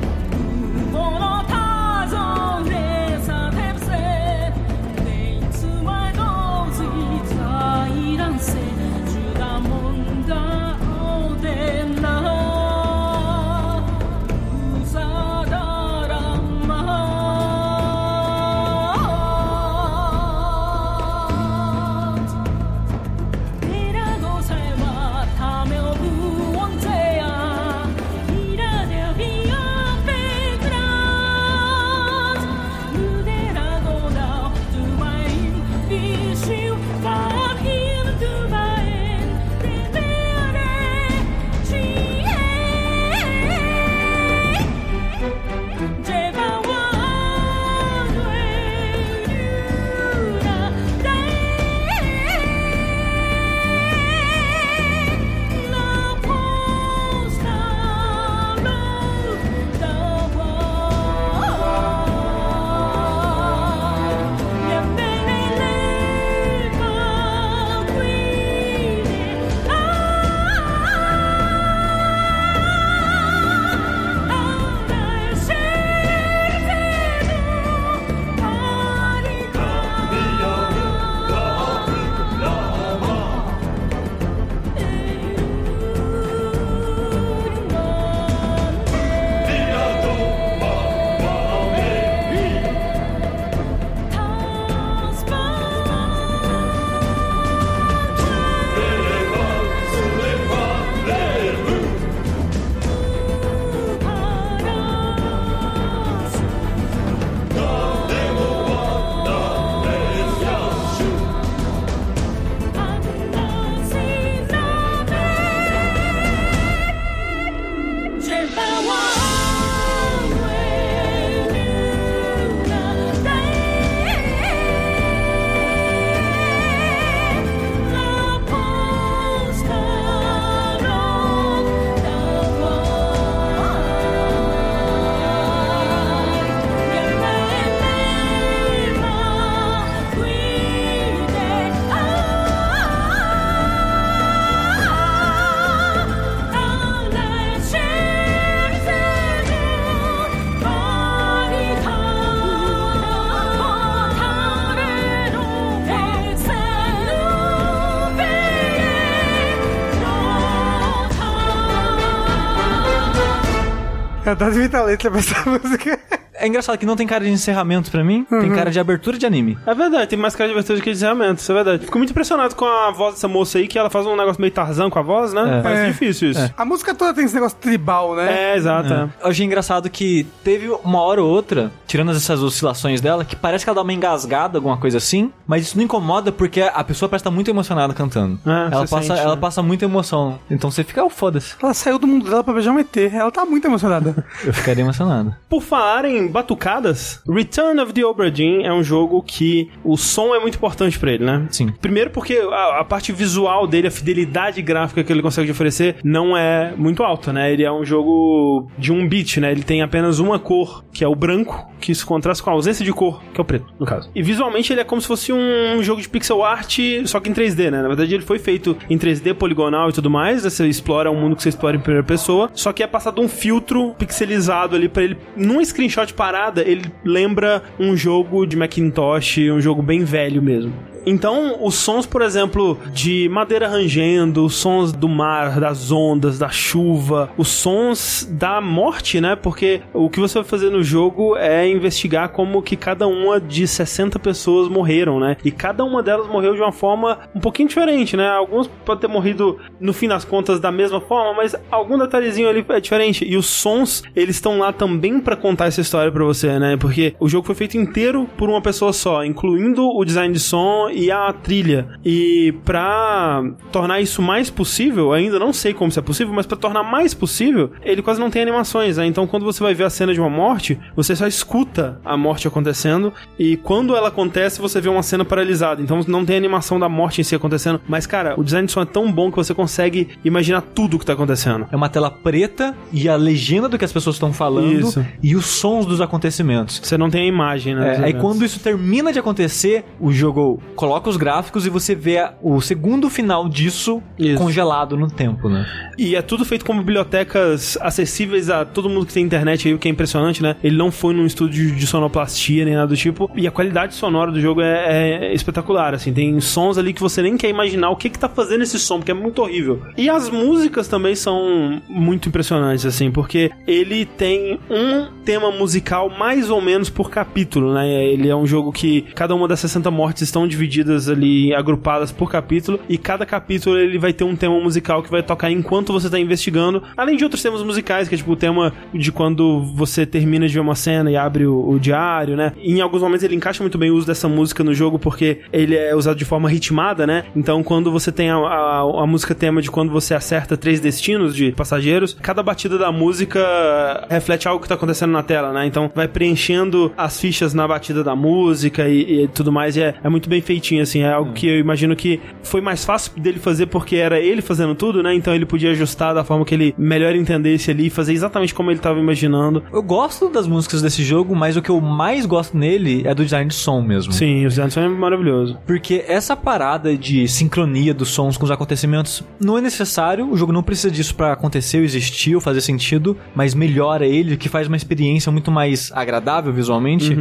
Eu adoro imitar a letra essa música. É engraçado que não tem cara de encerramento pra mim, tem cara de abertura de anime. É verdade, tem mais cara de abertura do que de encerramento, isso é verdade. Fico muito impressionado com a voz dessa moça aí, que ela faz um negócio meio Tarzan com a voz, né? É. Parece É. difícil isso. A música toda tem esse negócio tribal, né? É, exato. é. Eu achei engraçado que teve uma hora ou outra, tirando essas oscilações dela, que parece que ela dá uma engasgada, alguma coisa assim, mas isso não incomoda porque a pessoa parece estar muito emocionada cantando. É, ela, passa, sente, ela né? passa muita emoção. Então você fica, oh, foda-se. Ela saiu do mundo dela pra beijar um ET. Ela tá muito emocionada. Eu ficaria emocionado. Por falar em batucadas, Return of the Obra Dinn é um jogo que o som é muito importante pra ele, né? Sim. Primeiro porque a, a parte visual dele, a fidelidade gráfica que ele consegue oferecer não é muito alta, né? Ele é um jogo de um bit, né? Ele tem apenas uma cor, que é o branco, que se contrasta com a ausência de cor, que é o preto, no caso. E visualmente ele é como se fosse um jogo de pixel art, só que em 3D, né? Na verdade ele foi feito em 3D poligonal e tudo mais, né? você explora um mundo que você explora em primeira pessoa, só que é passado um filtro pixelizado ali pra ele, num screenshot parada, ele lembra um jogo de Macintosh, um jogo bem velho mesmo. Então, os sons, por exemplo, de madeira rangendo, os sons do mar, das ondas, da chuva, os sons da morte, né? Porque o que você vai fazer no jogo é investigar como que cada uma de 60 pessoas morreram, né? E cada uma delas morreu de uma forma um pouquinho diferente, né? Alguns podem ter morrido, no fim das contas, da mesma forma, mas algum detalhezinho ali é diferente. E os sons, eles estão lá também pra contar essa história pra você, né? Porque o jogo foi feito inteiro por uma pessoa só, incluindo o design de som e a trilha. E pra tornar isso mais possível, ainda não sei como isso é possível, mas pra tornar mais possível, ele quase não tem animações, né? Então quando você vai ver a cena de uma morte, você só escuta a morte acontecendo e quando ela acontece, você vê uma cena paralisada. Então não tem animação da morte em si acontecendo, mas cara, o design de som é tão bom que você consegue imaginar tudo o que tá acontecendo. É uma tela preta e a legenda do que as pessoas estão falando Isso. e os sons dos acontecimentos. Você não tem a imagem, né? É, aí quando isso termina de acontecer, o jogo coloca os gráficos e você vê o segundo final disso Isso. congelado no tempo, né? E é tudo feito com bibliotecas acessíveis a todo mundo que tem internet aí, o que é impressionante, né? Ele não foi num estúdio de sonoplastia nem nada do tipo. E a qualidade sonora do jogo é, é espetacular, assim. Tem sons ali que você nem quer imaginar o que que tá fazendo esse som, porque é muito horrível. E as músicas também são muito impressionantes, assim, porque ele tem um tema musical mais ou menos por capítulo, né? Ele é um jogo que cada uma das 60 mortes estão divididas ali, agrupadas por capítulo, e cada capítulo ele vai ter um tema musical que vai tocar enquanto você tá investigando, além de outros temas musicais, que é tipo o tema de quando você termina de ver uma cena e abre o, o diário, né? E em alguns momentos ele encaixa muito bem o uso dessa música no jogo, porque ele é usado de forma ritmada, né? Então quando você tem a, a, a música tema de quando você acerta três destinos de passageiros, cada batida da música reflete algo que tá acontecendo na tela, né? Então vai preenchendo as fichas na batida da música e, e tudo mais, e é, é muito bem feitinho, assim. É algo que eu imagino que foi mais fácil dele fazer porque era ele fazendo tudo, né? Então ele podia ajustar da forma que ele melhor entendesse ali e fazer exatamente como ele tava imaginando. Eu gosto das músicas desse jogo, mas o que eu mais gosto nele é do design de som mesmo. Sim, o design é maravilhoso. Porque essa parada de sincronia dos sons com os acontecimentos não é necessário, o jogo não precisa disso pra acontecer ou existir ou fazer sentido, mas melhora ele, que faz uma experiência muito mais agradável visualmente.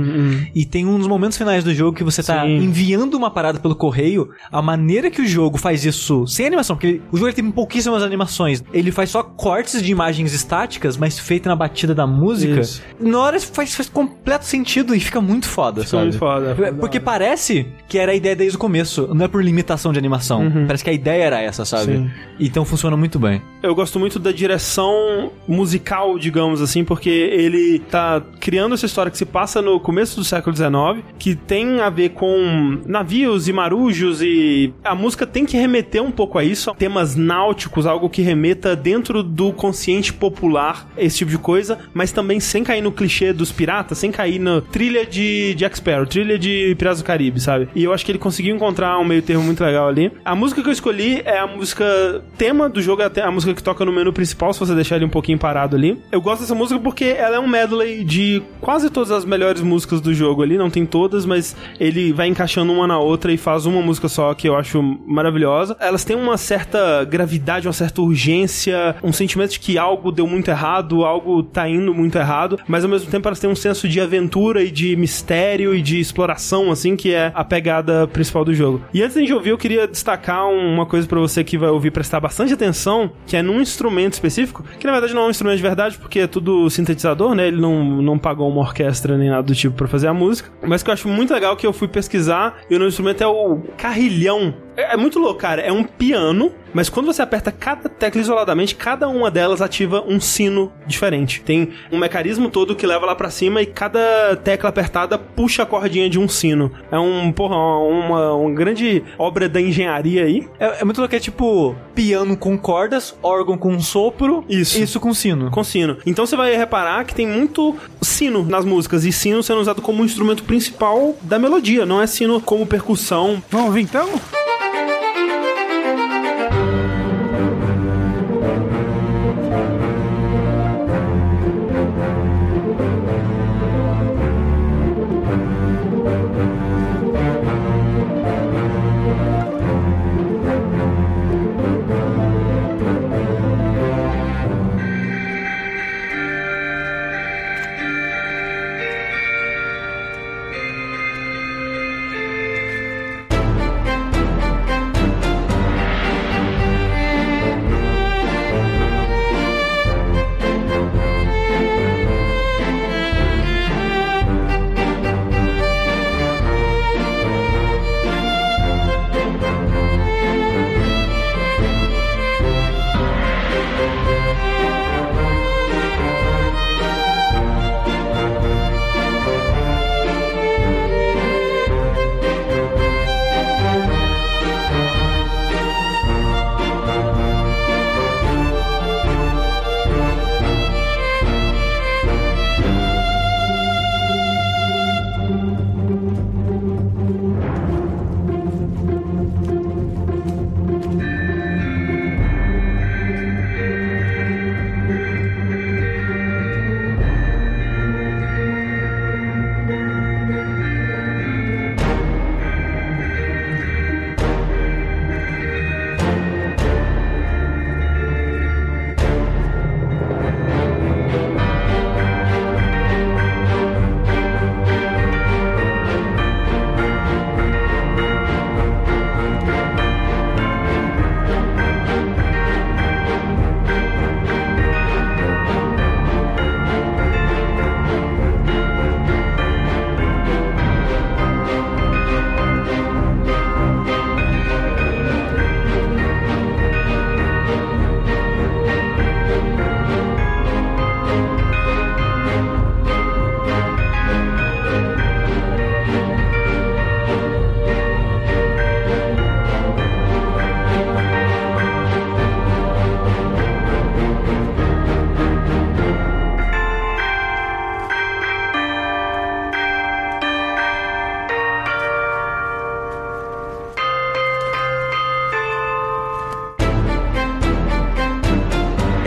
E tem um dos momentos finais do jogo que você tá Sim. enviando uma parada pelo correio, a maneira que o jogo faz isso sem animação, porque o jogo ele tem pouquíssimas animações, ele faz só cortes de imagens estáticas, mas feita na batida da música. Isso. Na hora faz, faz completo sentido e fica muito foda, Fica sabe? muito foda. É, Porque parece que era a ideia desde o começo, não é por limitação de animação. Parece que a ideia era essa, sabe? Sim. Então funciona muito bem. Eu gosto muito da direção musical, digamos assim, porque ele tá criando essa história que se passa no começo do século XIX, que tem a ver com navios e marujos e a música tem que remeter um pouco a isso, temas náuticos, algo que remeta dentro do consciente popular, esse tipo de coisa, mas também sem cair no clichê dos piratas, sem cair na trilha de Jack Sparrow, trilha de Piratas do Caribe, sabe? E eu acho que ele conseguiu encontrar um meio termo muito legal ali. A música que eu escolhi é a música tema do jogo, é a música que toca no menu principal, se você deixar ele um pouquinho parado ali. Eu gosto dessa música porque ela é um medley de quase todas as melhores músicas do jogo ali, não tem todas, mas ele vai encaixando uma na outra e faz uma música só que eu acho maravilhosa. Elas têm uma certa gravidade, uma certa urgência, um sentimento de que algo deu muito errado, algo tá indo muito errado, mas ao mesmo tempo elas têm um senso de aventura e de mistério e de exploração, assim, que é a pegada principal do jogo. E antes de ouvir, eu queria destacar uma coisa pra você que vai ouvir prestar bastante atenção, que é num instrumento específico, que na verdade não é um instrumento de verdade, porque é tudo sintetizador, né? Ele não, não pagou uma orquestra nem nada do tipo pra fazer a música. Mas que eu acho muito legal que eu fui pesquisar e o nome do instrumento é o carrilhão. É, é muito louco, cara. É um piano, mas quando você aperta cada tecla isoladamente, cada uma delas ativa um sino diferente. Tem um mecanismo todo que leva lá pra cima e cada tecla apertada puxa a cordinha de um sino. É um, porra, uma, uma grande obra da engenharia aí. É, é muito louco, é tipo piano com cordas, órgão com sopro, Isso. isso com sino. Com sino. Então você vai reparar que tem muito sino nas músicas, e sino sendo usado como um instrumento principal da melodia, não é sino como percussão. Vamos ouvir então?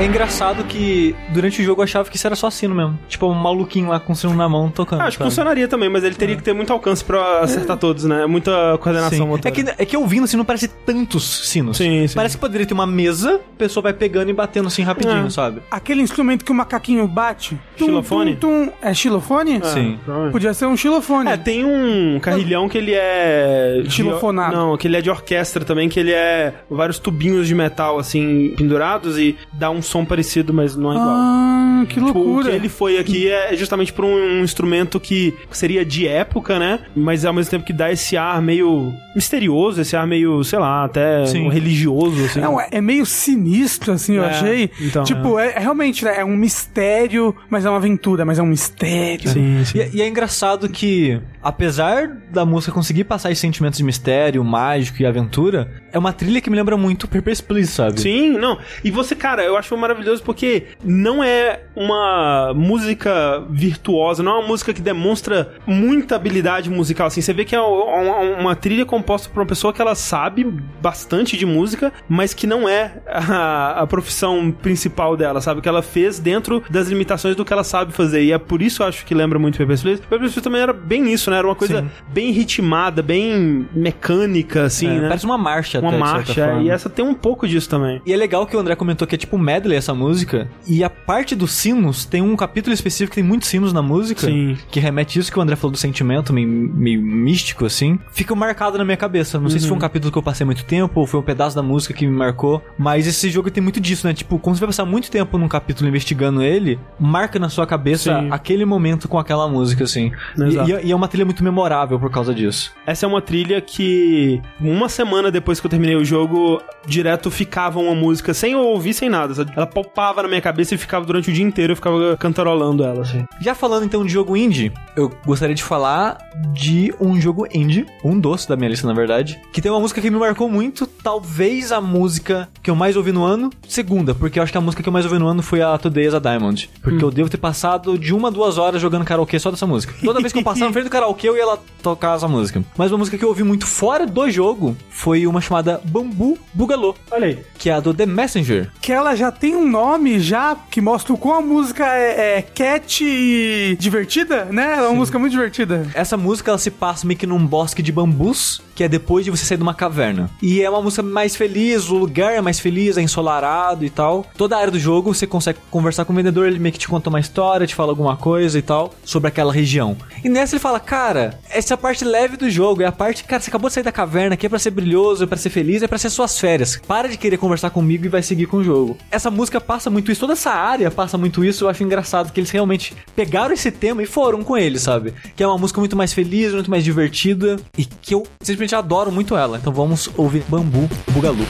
Engraçado que durante o jogo eu achava que isso era só sino mesmo. Tipo, um maluquinho lá com o sino na mão tocando. Ah, acho que sabe? funcionaria também, mas ele teria que ter muito alcance pra acertar todos, né? Muita coordenação Sim. motora. É que, é que ouvindo assim não parece tantos sinos. Sim, sim. Parece que poderia ter uma mesa, a pessoa vai pegando e batendo assim rapidinho, É. sabe? Aquele instrumento que o macaquinho bate. Tum, Xilofone? tum, tum. É xilofone? Sim. provavelmente. Podia ser um xilofone. É, tem um carrilhão que ele é. de- Xilofonado. Não, que ele é de orquestra também, que ele é vários tubinhos de metal, assim, pendurados e dá um som parecido, mas não é igual. Ah, que Tipo, o loucura. que ele foi aqui é justamente por um, instrumento que seria de época, né? Mas ao mesmo tempo que dá esse ar meio misterioso, esse ar meio, sei lá, até Sim. religioso, assim. Não, é, é meio sinistro, assim, eu É, achei. então, tipo, é. é realmente, né, é um mistério, mas é uma aventura, mas é um mistério. Sim, sim. E, é- e é engraçado que, apesar da música conseguir passar esses sentimentos de mistério, mágico e aventura, é uma trilha que me lembra muito Papers, Please, sabe? Sim, não. E você, cara, eu acho maravilhoso porque não é uma música virtuosa, não é uma música que demonstra muita habilidade musical, assim. Você vê que é uma, trilha composta por uma pessoa que ela sabe bastante de música, mas que não é a, a profissão principal dela, sabe? Que ela fez dentro das limitações do que ela sabe fazer. E é por isso eu acho que lembra muito Papers, Please. Papers, Please também era bem isso, né? Era uma coisa Sim. bem ritmada, bem mecânica, assim, É, né? Parece uma marcha uma até, marcha. forma. E essa tem um pouco disso também. E é legal que o André comentou que é tipo medley essa música. E a parte dos sinos tem um capítulo específico que tem muitos sinos na música. Sim. Que remete isso que o André falou do sentimento, meio, meio místico, assim. Fica marcado na minha cabeça. Não sei Uhum. se foi um capítulo que eu passei muito tempo ou foi um pedaço da música que me marcou. Mas esse jogo tem muito disso, né? Tipo, quando você vai passar muito tempo num capítulo investigando ele, marca na sua cabeça Sim. aquele momento com aquela música, assim. E, Exato. e é- e é uma trilha muito memorável por causa disso. Essa é uma trilha que uma semana depois que eu terminei o jogo, direto ficava uma música sem eu ouvir, sem nada. Ela popava na minha cabeça e ficava durante o dia inteiro, eu ficava cantarolando ela, assim. Já falando então de jogo indie, eu gostaria de falar de um jogo indie, um doce da minha lista na verdade, que tem uma música que me marcou muito, talvez a música que eu mais ouvi no ano, segunda, porque eu acho que a música que eu mais ouvi no ano foi a Today is a Diamond, porque eu devo ter passado de uma a duas horas jogando karaokê só dessa música. Toda vez que eu passava na frente do karaokê eu ia lá tocar essa música. Mas uma música que eu ouvi muito fora do jogo foi uma chamada Bambu Bugalô, Olha aí. que é a do The Messenger. Que ela já tem um nome já que mostra o quão a música é, é cat e divertida, né? É uma música muito divertida. Essa música ela se passa meio que num bosque de bambus, que é depois de você sair de uma caverna. E é uma música mais feliz, o lugar é mais feliz, é ensolarado e tal. Toda a área do jogo você consegue conversar com o vendedor, ele meio que te conta uma história, te fala alguma coisa e tal sobre aquela região. E nessa ele fala: "Cara, essa é a parte leve do jogo, é a parte, cara, você acabou de sair da caverna, aqui é pra ser brilhoso, é pra ser feliz, é pra ser suas férias. Para de querer conversar comigo e vai seguir com o jogo". Essa música passa muito isso, toda essa área passa muito isso, eu acho engraçado que eles realmente pegaram esse tema e foram com ele, sabe? Que é uma música muito mais feliz, muito mais divertida e que eu simplesmente adoro muito ela. Então vamos ouvir Bambu Bugalu.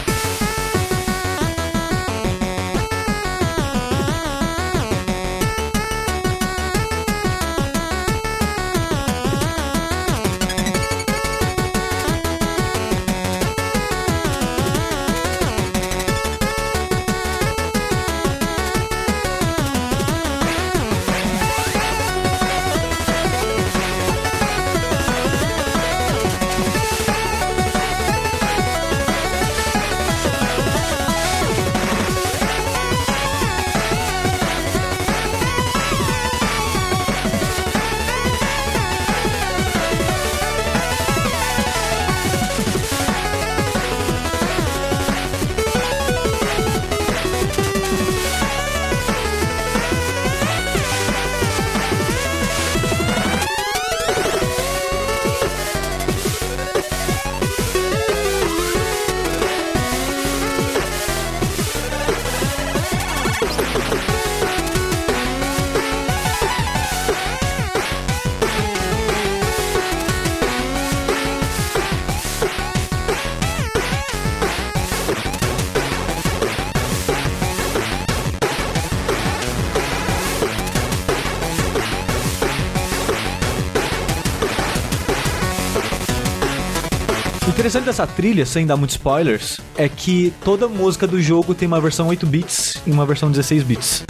Interessante dessa trilha, sem dar muitos spoilers, é que toda música do jogo tem uma versão 8 bits e uma versão 16 bits.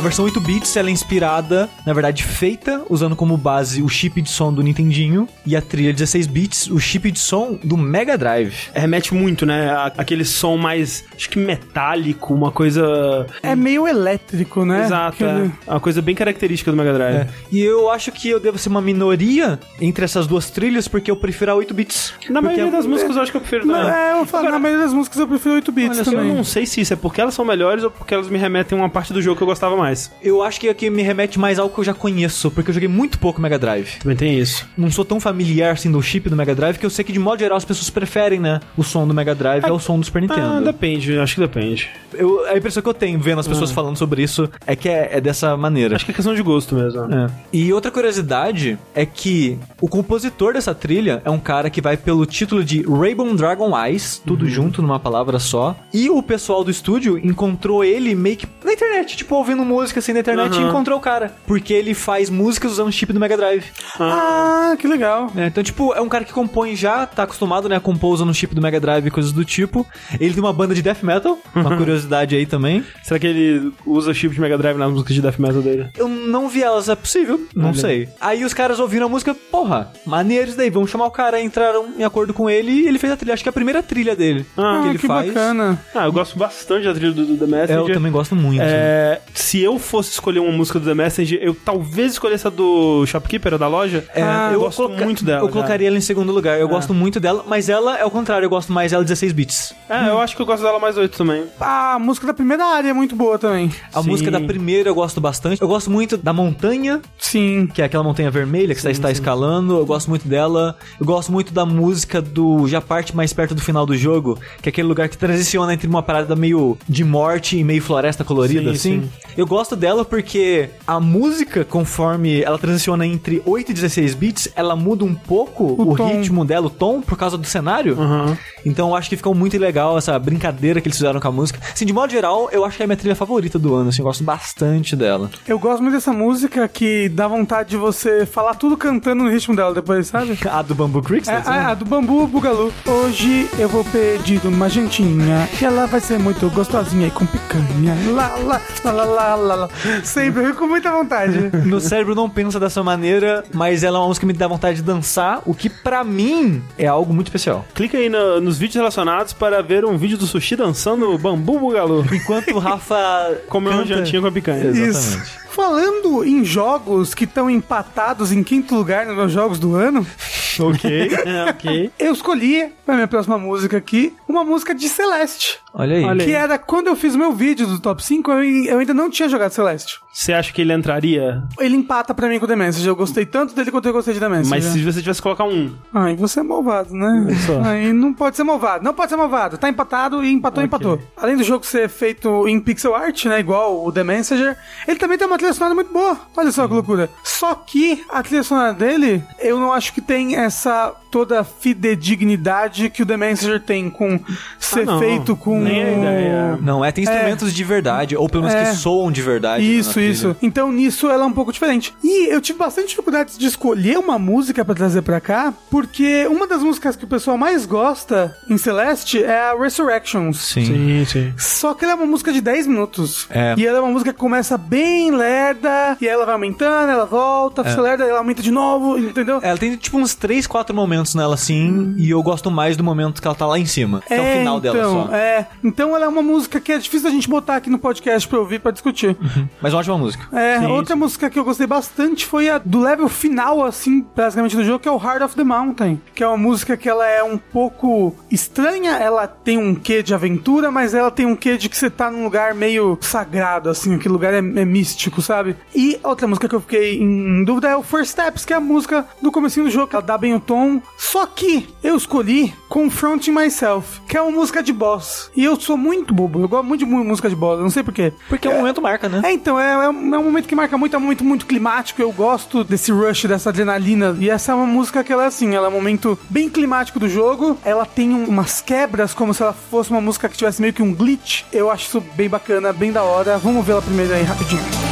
A versão 8 bits ela é inspirada, na verdade, feita usando como base o chip de som do Nintendinho e a trilha 16 bits, o chip de som do Mega Drive. Remete muito, né? a- Aquele som mais, acho que metálico, uma coisa. É meio elétrico, né? Exato, Aquele- é. Uma coisa bem característica do Mega Drive. É. E eu acho que eu devo ser uma minoria entre essas duas trilhas porque eu prefiro a 8 bits. Na maioria é- das músicas eu acho que eu prefiro Não, é, eu falo, na maioria das músicas eu prefiro 8 bits Eu também. não sei se isso é porque elas são melhores ou porque elas me remetem a uma parte do jogo que eu gostava gostava mais. Eu acho que aqui me remete mais ao que eu já conheço, porque eu joguei muito pouco Mega Drive. Também tem isso. Não sou tão familiar assim do chip do Mega Drive, que eu sei que de modo geral as pessoas preferem, né? O som do Mega Drive ao som do Super Ah, Nintendo. depende, acho que depende. Eu- a impressão que eu tenho vendo as pessoas falando sobre isso é que é, é dessa maneira. Acho que é questão de gosto mesmo. É. E outra curiosidade é que o compositor dessa trilha é um cara que vai pelo título de Rainbow Dragon Eyes, tudo junto numa palavra só. E o pessoal do estúdio encontrou ele meio que na internet, tipo, ouvindo música assim na internet e Aham. encontrou o cara. Porque ele faz músicas usando o chip do Mega Drive. Ah, que legal. É, então, tipo, é um cara que compõe já, tá acostumado, né, a compor usando o chip do Mega Drive e coisas do tipo. Ele tem uma banda de death metal, uma curiosidade aí também. Será que ele usa chip de Mega Drive nas músicas de death metal dele? Eu não vi elas, é possível, não Olha. sei. Aí os caras ouviram a música, porra, maneiro isso daí, vamos chamar o cara, entraram em acordo com ele e ele fez a trilha, acho que é a primeira trilha dele Ah, que Ah, ele que faz. bacana. Ah, eu gosto bastante da trilha do, do The É, Messenger. eu também gosto muito. É, se eu fosse escolher uma música do The Messenger, eu talvez escolhesse a do Shopkeeper, a da loja. É, Ah, eu gosto coloca- muito dela. Eu já. colocaria ela em segundo lugar. Eu gosto muito dela, mas ela é o contrário, eu gosto mais dela 16 bits. É, eu acho que eu gosto dela mais 8 também. Ah, a música da primeira área é muito boa também. A Sim. música da primeira eu gosto bastante. Eu gosto muito da montanha, Sim. que é aquela montanha vermelha que você está escalando. Eu gosto muito dela. Eu gosto muito da música do já parte mais perto do final do jogo, que é aquele lugar que transiciona entre uma parada meio de morte e meio floresta colorida, Sim, assim. sim. Eu gosto dela porque a música, conforme ela transiciona entre 8 e 16 bits, ela muda um pouco o, O ritmo dela, o tom, por causa do cenário. Aham. Então eu acho que ficou muito legal essa brincadeira que eles fizeram com a música. Assim, de modo geral, eu acho que é a minha trilha favorita do ano, assim, eu gosto bastante dela. Eu gosto muito dessa música que dá vontade de você falar tudo cantando no ritmo dela depois, sabe? A do Bamboo Creek, É, tá dizendo? a, a do Bambu Bugalu. Hoje eu vou pedir uma gentinha e ela vai ser muito gostosinha e com picanha. Lá, lá, lá, lá, lá, lá, lá. Sempre, eu fico com muita vontade. Meu cérebro não pensa dessa maneira, mas ela é uma música que me dá vontade de dançar, o que pra mim é algo muito especial. Clica aí no- nos vídeos relacionados para ver um vídeo do Sushi dançando Bambu Bugalu. Enquanto o Rafa Comeu uma canta- jantinha com a picanha. Exatamente. Isso. Falando em jogos que estão empatados em quinto lugar nos meus jogos do ano, ok, ok. eu escolhi, pra minha próxima música aqui, uma música de Celeste. Olha aí. Olha Que era quando eu fiz o meu vídeo do top 5, eu, eu ainda não tinha jogado Celeste. Você acha que ele entraria? Ele empata pra mim com o The Message. Eu gostei tanto dele quanto eu gostei de The Message. Mas se você tivesse que colocar um. Ai, você é malvado, né? só. Aí não pode ser malvado. Não pode ser malvado. Tá empatado e empatou, Ok. empatou. Além do jogo ser feito em pixel art, né? Igual o The Messenger, ele também tem uma trilha sonora muito boa. Olha só que loucura. Só que a trilha sonora dele, eu não acho que tem essa toda fidedignidade que o The Messenger tem com ser não. feito com. Nem a ideia. Não, é, tem instrumentos de verdade, ou pelo menos É. que soam de verdade. Isso, trilha. isso. Então nisso ela é um pouco diferente. E eu tive bastante dificuldade de escolher uma música pra trazer pra cá, porque uma das músicas que o pessoal mais gosta em Celeste é a Resurrections. Sim. Sim, sim. Só que ela é uma música de 10 minutos. É. E ela é uma música que começa bem lerda, e ela vai aumentando, ela volta, fica lerda, ela aumenta de novo, entendeu? Ela tem tipo uns 3, 4 momentos nela assim, e eu gosto mais do momento que ela tá lá em cima, que é, o final então, dela só. É, então ela é uma música que é difícil a gente botar aqui no podcast pra ouvir, pra discutir. Mas uma ótima música. É, Sim, outra música que eu gostei bastante foi a do level final, assim, basicamente do jogo, que é o Heart of the Mountain. Que é uma música que ela é um pouco estranha, ela tem um quê de aventura, mas ela tem um quê de que você tá num lugar meio sagrado, assim, aquele lugar é, é místico, sabe? E outra música que eu fiquei em dúvida é o First Steps, que é a música do comecinho do jogo, que ela dá bem o tom. Só que eu escolhi Confronting Myself, que é uma música de boss. E eu sou muito bobo, eu gosto muito de música de boss, eu não sei porquê. Porque é um momento marca, né? É, então, é, é um é um momento que marca muito, é um momento muito climático. Eu gosto desse rush, dessa adrenalina. E essa é uma música que ela é assim, ela é um momento bem climático do jogo. Ela tem um- umas quebras, como se ela fosse uma música que tivesse meio que um glitch. Eu acho isso bem bacana, bem da hora. Vamos ver ela primeiro aí, rapidinho.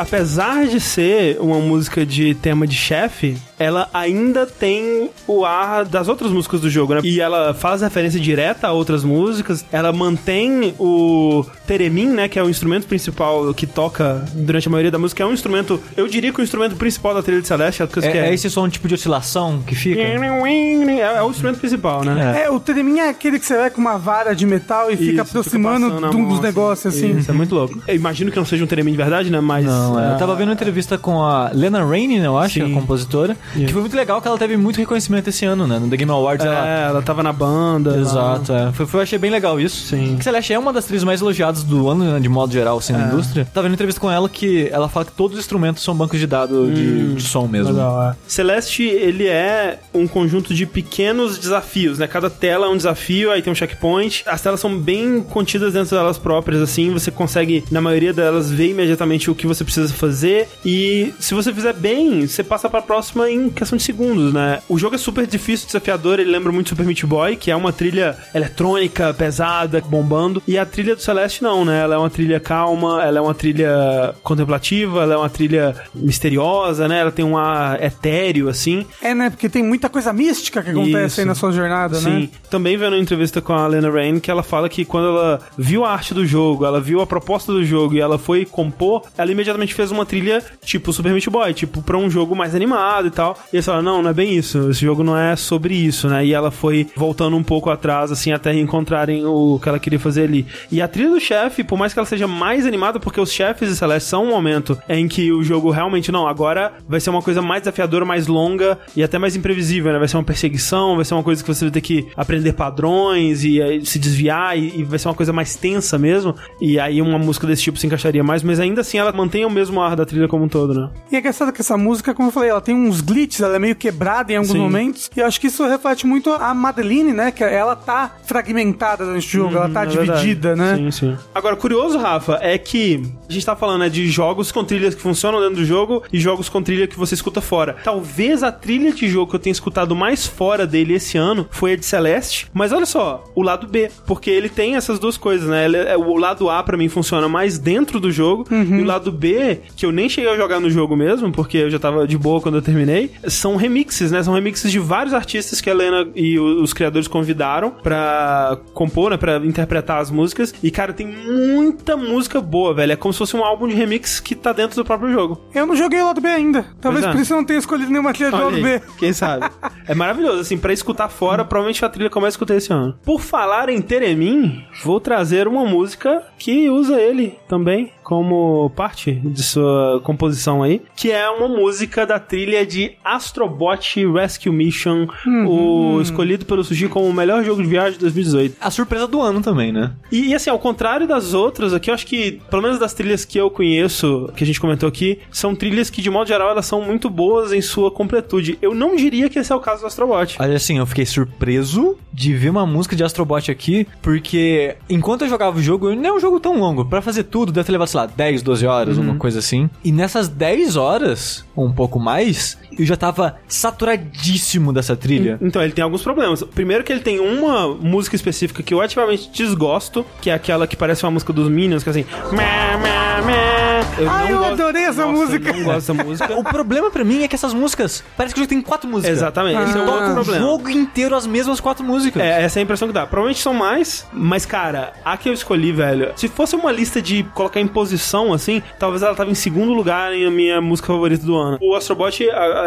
Apesar de ser uma música de tema de chefe, ela ainda tem o ar das outras músicas do jogo, né? E ela faz referência direta a outras músicas, ela mantém o teremin, né? Que é o instrumento principal que toca durante a maioria da música, é um instrumento, eu diria que o instrumento principal da trilha de Celeste, é, que É, é esse som tipo de oscilação que fica? É, é o instrumento principal, né? É, o Teremin é aquele que você vai com uma vara de metal e fica Isso, aproximando passando a de um dos negócios, assim. Isso, é muito louco. Eu imagino que não seja um teremin de verdade, né? Mas. Não, é. Eu tava vendo uma entrevista com a Lena Rainey, né, eu acho, Sim. a compositora, que foi muito legal que ela teve muito reconhecimento esse ano, né? No The Game Awards ela... É, ela tava na banda. Exato, é. Foi, foi- eu achei bem legal isso. Sim. Que Celeste é uma das trilhas mais elogiadas do ano, né, de modo geral, assim, É. na indústria. Tava vendo entrevista com ela que ela fala que todos os instrumentos são bancos de dados de, de som mesmo. Hum, Legal, é. Celeste, ele é um conjunto de pequenos desafios, né? Cada tela é um desafio, aí tem um checkpoint. As telas são bem contidas dentro delas próprias, assim. Você consegue, na maioria delas, ver imediatamente o que você precisa fazer. E se você fizer bem, você passa pra próxima em questão de segundos, né? O jogo é super difícil, desafiador. Ele lembra muito Super Meat Boy, que é uma trilha eletrônica, pesada, bombando. E a trilha do Celeste, não, né? Ela é uma trilha calma, ela é uma trilha contemplativa, ela é uma trilha misteriosa, né? Ela tem um ar etéreo, assim. É, né? Porque tem muita coisa mística que acontece Isso. aí na sua jornada, Sim. né? Também vendo uma entrevista com a Lena Rain que ela fala que quando ela viu a arte do jogo, ela viu a proposta do jogo e ela foi compor, ela imediatamente fez uma trilha tipo Super Meat Boy, tipo pra um jogo mais animado e tal. E eles falaram, não, não é bem isso. Esse jogo não é sobre isso, né? E ela foi voltando um pouco atrás, assim, até encontrarem o que ela queria fazer ali. E a trilha do chefe, por mais que ela seja mais animada, porque os chefes de Celeste são um momento em que o jogo realmente, não, agora vai ser uma coisa mais desafiadora, mais longa e até mais imprevisível, né? Vai ser uma perseguição, vai ser uma coisa que você vai ter que aprender padrões e aí, se desviar e, e vai ser uma coisa mais tensa mesmo. E aí uma música desse tipo se encaixaria mais, mas ainda assim ela mantém o mesmo ar da trilha como um todo, né? E é engraçado que essa música, como eu falei, ela tem uns glitches, ela é meio quebrada em alguns Sim. momentos. E eu acho que isso reflete muito a Madeline, né? Que ela tá fragmentada o jogo, ela tá É verdade. dividida, né? Sim, sim. Agora, curioso, Rafa, é que a gente tá falando né, de jogos com trilhas que funcionam dentro do jogo e jogos com trilha que você escuta fora. Talvez a trilha de jogo que eu tenha escutado mais fora dele esse ano foi a de Celeste, mas olha só, o lado B, porque ele tem essas duas coisas, né? Ele é- o lado A pra mim funciona mais dentro do jogo e o lado B, que eu nem cheguei a jogar no jogo mesmo, porque eu já tava de boa quando eu terminei, são remixes, né? São remixes de vários artistas que a Lena e os criadores convidaram pra compor, né? Pra interpretar as músicas. E, cara, tem muita música boa, velho. É como se fosse um álbum de remix que tá dentro do próprio jogo. Eu não joguei o lado B ainda. Talvez é. por isso eu não tenha escolhido nenhuma trilha do lado aí, B. Quem sabe? é maravilhoso, assim, pra escutar fora, provavelmente a trilha começa a escutar esse ano. Por falar em Teremin, vou trazer uma música que usa ele também como parte de sua composição aí, que é uma música da trilha de Astrobot Rescue Mission, o escolhido pelo Sushi como o melhor jogo de viagem de 2018. A surpresa do ano também, né? E, e, assim, ao contrário das outras, aqui eu acho que, pelo menos das trilhas que eu conheço, que a gente comentou aqui, são trilhas que, de modo geral, elas são muito boas em sua completude. Eu não diria que esse é o caso do Astrobot. Olha assim, eu fiquei surpreso de ver uma música de Astrobot aqui, porque enquanto eu jogava o jogo, não é um jogo tão longo. Pra fazer tudo, deve ter levado, sei lá, 10, 12 horas, uma coisa assim. E nessas 10 horas, ou um pouco mais, eu já tava saturadíssimo dessa trilha. Então, ele tem alguns problemas. Primeiro que ele tem uma música específica que eu ativamente desgosto, que é aquela que parece uma música dos Minions, que é assim... Mé, mé, mé. Eu Ai, eu adorei essa Nossa, música. Eu não gosto dessa música. O problema pra mim é que essas músicas, parece que o jogo tem quatro músicas. Exatamente, esse é o Toca outro o jogo inteiro as mesmas quatro músicas. É, essa é a impressão que dá. Provavelmente são mais, mas, cara, a que eu escolhi, velho, se fosse uma lista de colocar em posição, assim, talvez ela tava em segundo lugar em a minha música favorita do ano. O Astrobot,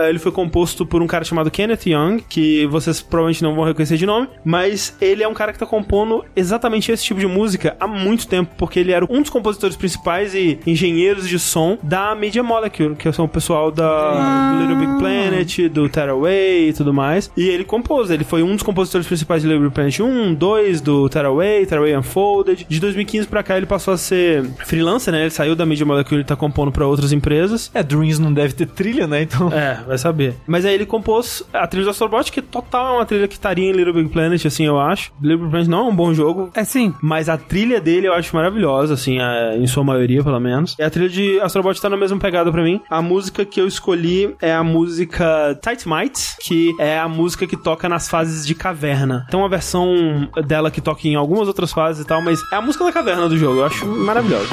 ele foi composto por um cara chamado Kenneth Young, que vocês provavelmente não vão reconhecer de nome, mas ele é um cara que tá compondo exatamente esse tipo de música há muito tempo, porque ele era um dos compositores principais e engenheiros de som da Media Molecule, que são o pessoal da do Little Big Planet, do Tearaway e tudo mais. E ele compôs, ele foi um dos compositores principais de Little Big Planet 1, 2, do Tearaway, Tearaway Unfolded. De 2015 pra cá ele passou a ser freelancer, né? Ele saiu da Media Molecule e tá compondo pra outras empresas. É, Dreams não deve ter trilha, né? Então. É, vai saber. Mas aí ele compôs a trilha do Astrobot, que total é uma trilha que estaria em Little Big Planet, assim, eu acho. Little Big Planet não é um bom jogo, É sim. mas a trilha dele eu acho maravilhosa, assim, é, em sua maioria, pelo menos. E a trilha de Astrobot tá na mesma pegada pra mim. A música que eu escolhi é a música Tight Mites, que é a música que toca nas fases de caverna. Tem uma versão dela que toca em algumas outras fases e tal, mas é a música da caverna do jogo. Eu acho maravilhosa.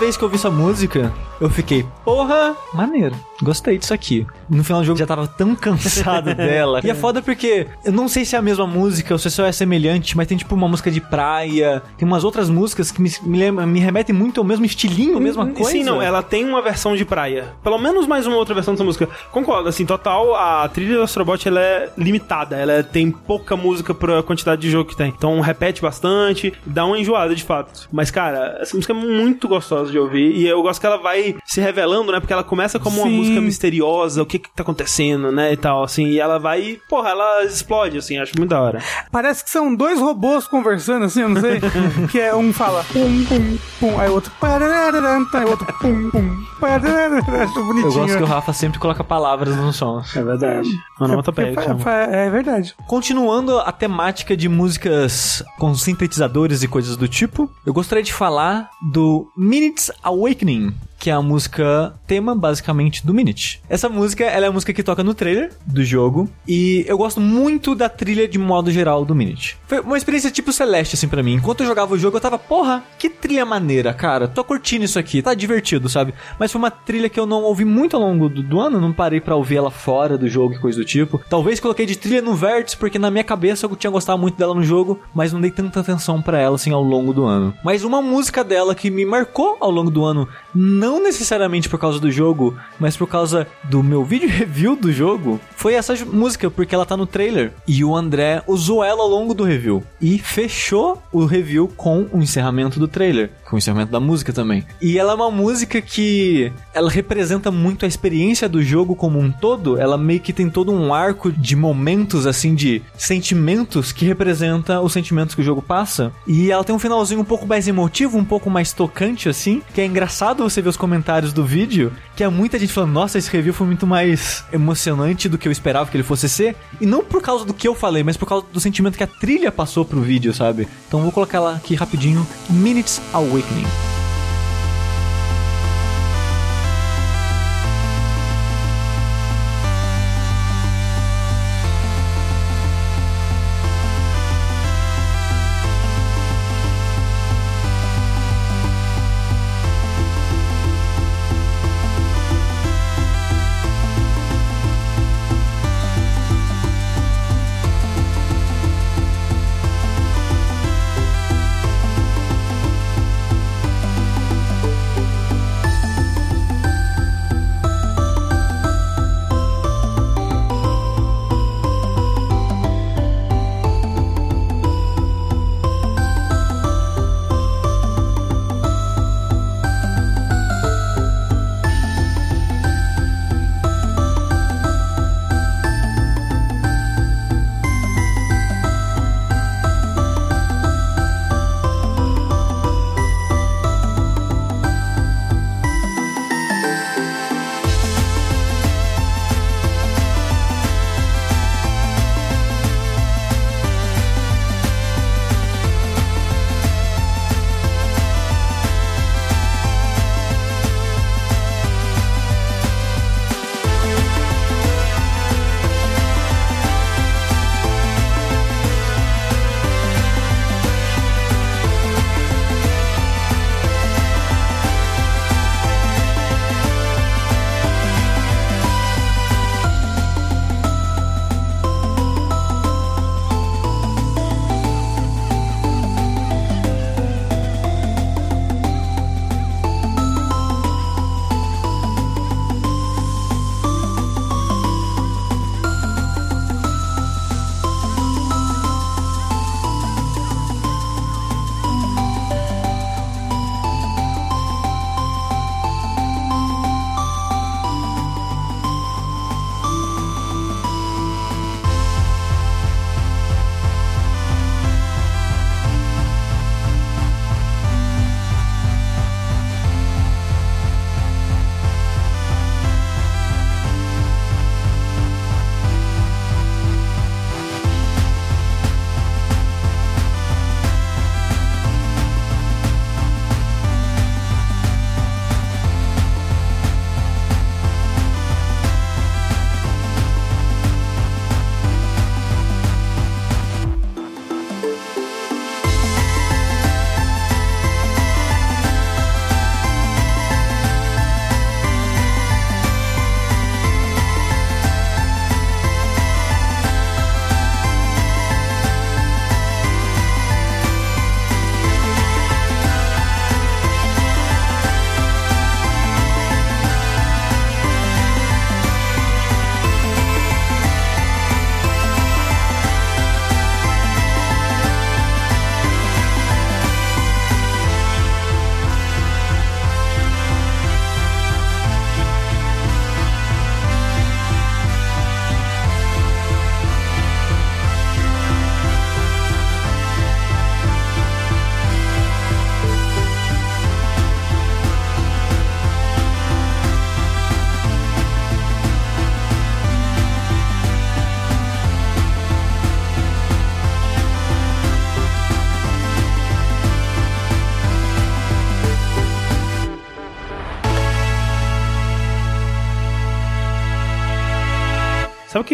Vez que eu ouvi essa música, eu fiquei, porra, maneiro. Gostei disso aqui. No final do jogo eu já tava tão cansado dela. E é foda porque eu não sei se é a mesma música ou se só é semelhante, mas tem tipo uma música de praia, tem umas outras músicas que me, me, me remetem muito ao mesmo estilinho, a mesma coisa. Sim, não, ela tem uma versão de praia. Pelo menos mais uma outra versão dessa música. Concordo, assim, total, a trilha do Astrobot ela é limitada. Ela é- tem pouca música pra quantidade de jogo que tem. Então repete bastante, dá uma enjoada de fato. Mas, cara, essa música é muito gostosa de ouvir. E eu gosto que ela vai se revelando, né? Porque ela começa como uma Sim. música misteriosa, o que que tá acontecendo, né? E tal, assim. E ela vai, porra, ela explode, assim, acho muito da hora. Parece que são dois robôs conversando, assim, eu não sei. que é um fala pum, pum, pum, aí o outro aí o outro pum, pum. Acho Eu bonitinho. gosto que o Rafa sempre coloca palavras nos sons. É verdade. Onomatopeia, que Fa- chama. fa- É verdade. Continuando a temática de músicas com sintetizadores e coisas do tipo, eu gostaria de falar do Minutes Awakening, que é a música tema basicamente do Minute. Essa música, ela é a música que toca no trailer do jogo e eu gosto muito da trilha de modo geral do Minute. Foi uma experiência tipo Celeste assim pra mim. Enquanto eu jogava o jogo, eu tava, porra, que trilha maneira, cara. Tô curtindo isso aqui, tá divertido, sabe? Mas foi uma trilha que eu não ouvi muito ao longo do, do ano, não parei pra ouvir ela fora do jogo e coisa do tipo. Talvez coloquei de trilha no vértice porque na minha cabeça eu tinha gostado muito dela no jogo, mas não dei tanta atenção pra ela assim ao longo do ano. Mas uma música dela que me marcou ao longo do ano, não necessariamente por causa do jogo, mas por causa do meu vídeo review do jogo, foi essa música, porque ela tá no trailer. E o André usou ela ao longo do review. E fechou o review com o encerramento do trailer. Com o encerramento da música também. E ela é uma música que ela representa muito a experiência do jogo como um todo. Ela meio que tem todo um arco de momentos, assim, de sentimentos que representa os sentimentos que o jogo passa. E ela tem um finalzinho um pouco mais emotivo, um pouco mais tocante, assim. Que é engraçado você ver os comentários do vídeo, que é muita gente falando, nossa, esse review foi muito mais emocionante do que eu esperava que ele fosse ser. E não por causa do que eu falei, mas por causa do sentimento que a trilha passou pro vídeo, sabe? Então vou colocar ela aqui rapidinho, Minutes Awakening.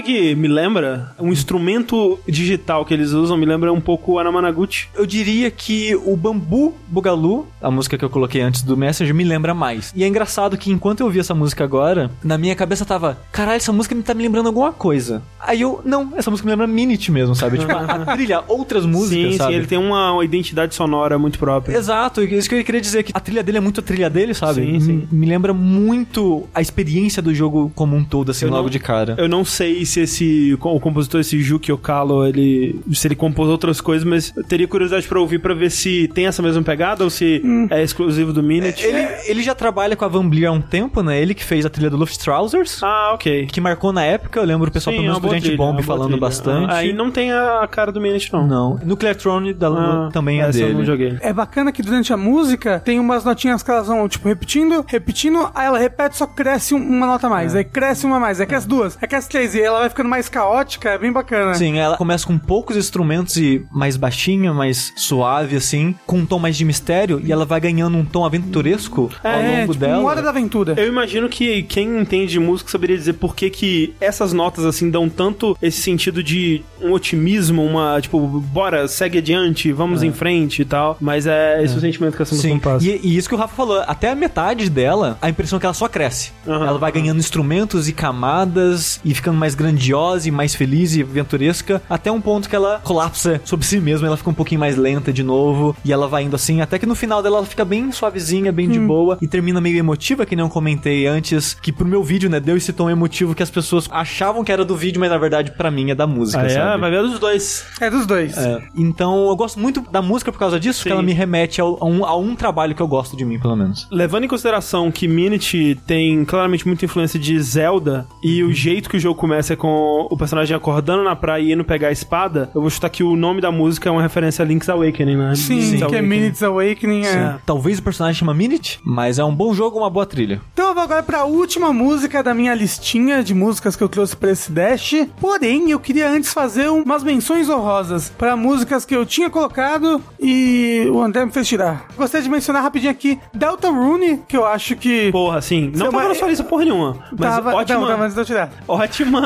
Que, me lembra? Um instrumento digital que eles usam me lembra um pouco o Anamanaguchi. Eu diria que o Bambu Bugalu, a música que eu coloquei antes do Messenger, me lembra mais. E é engraçado que enquanto eu ouvi essa música agora, na minha cabeça tava, caralho, essa música me tá me lembrando alguma coisa. Aí eu, não, essa música me lembra Minute mesmo, sabe? Tipo, a, trilha, outras músicas, sim, sabe? sim, ele tem uma, uma identidade sonora muito própria. Exato, isso que eu queria dizer, que a trilha dele é muito a trilha dele, sabe? Sim, sim. Me, me lembra muito a experiência do jogo como um todo, assim, Eu logo não- de cara. Eu não sei se esse o compositor, esse Juki Okalo, ele se ele compôs outras coisas, mas eu teria curiosidade pra ouvir pra ver se tem essa mesma pegada ou se é exclusivo do Minute. Ele, ele já trabalha com a Van Bleer há um tempo, né? Ele que fez a trilha do Luftrausers. Ah, ok. Que marcou na época, eu lembro o pessoal Sim, pelo é menos do trilha, é Bomb falando trilha. bastante. Ah, Aí não tem a cara do Minute, não. Não. Nuclear Throne da, Ah, também é essa eu dele. não joguei. É bacana que durante a música tem umas notinhas que elas vão, tipo, repetindo, repetindo, aí ela repete, só cresce um- uma nota a mais, aí cresce uma mais, aí cresce duas, aí cresce três, e ela vai ficando mais caótica, é bem bacana. Sim, ela começa com poucos instrumentos e mais baixinha, mais suave, assim, com um tom mais de mistério, e ela vai ganhando um tom aventuresco ao É, longo tipo, dela. uma hora da aventura. Eu imagino que quem entende de música saberia dizer por que, que essas notas assim dão tanto esse sentido de um otimismo, uma tipo, bora, segue adiante, vamos em frente e tal. Mas é esse o sentimento que essa música Sim, passa. e, e isso que o Rafa falou, até a metade dela, a impressão é que ela só cresce. Aham, ela vai ganhando instrumentos e camadas e ficando mais grandiosa e mais feliz e aventuresca, até um ponto que ela colapsa sobre si mesma, ela fica um pouquinho mais lenta de novo, e ela vai indo assim, até que no final dela ela fica bem suavezinha, bem Hum. de boa, e termina meio emotiva, que nem eu comentei antes, que pro meu vídeo, né, deu esse tom emotivo que as pessoas achavam que era do vídeo, mas na verdade pra mim é da música, Ah, é, sabe? vai ver dos dois. É dos dois. É, então eu gosto muito da música por causa disso, Sim. porque ela me remete ao- a um, a um trabalho que eu gosto de mim, pelo menos. Levando em consideração que Minute tem claramente muita influência de Zelda e o jeito que o jogo começa é com o personagem acordando na praia e indo pegar a espada, eu vou chutar que o nome da música é uma referência a Link's Awakening, né? Sim, Link's que é Awakening. Minutes Awakening. É. Talvez o personagem chama Minute, mas é um bom jogo, uma boa trilha. Então eu vou agora pra última música da minha listinha de músicas que eu trouxe pra esse Dash. Porém, eu queria antes fazer um- umas menções honrosas pra músicas que eu tinha colocado e o André me fez tirar. Gostaria de mencionar rapidinho aqui Delta Rune, que eu acho que. Porra, sim. Não tava na sua lista porra nenhuma. Mas tava, ótima, não, tava antes de eu tirar. ótima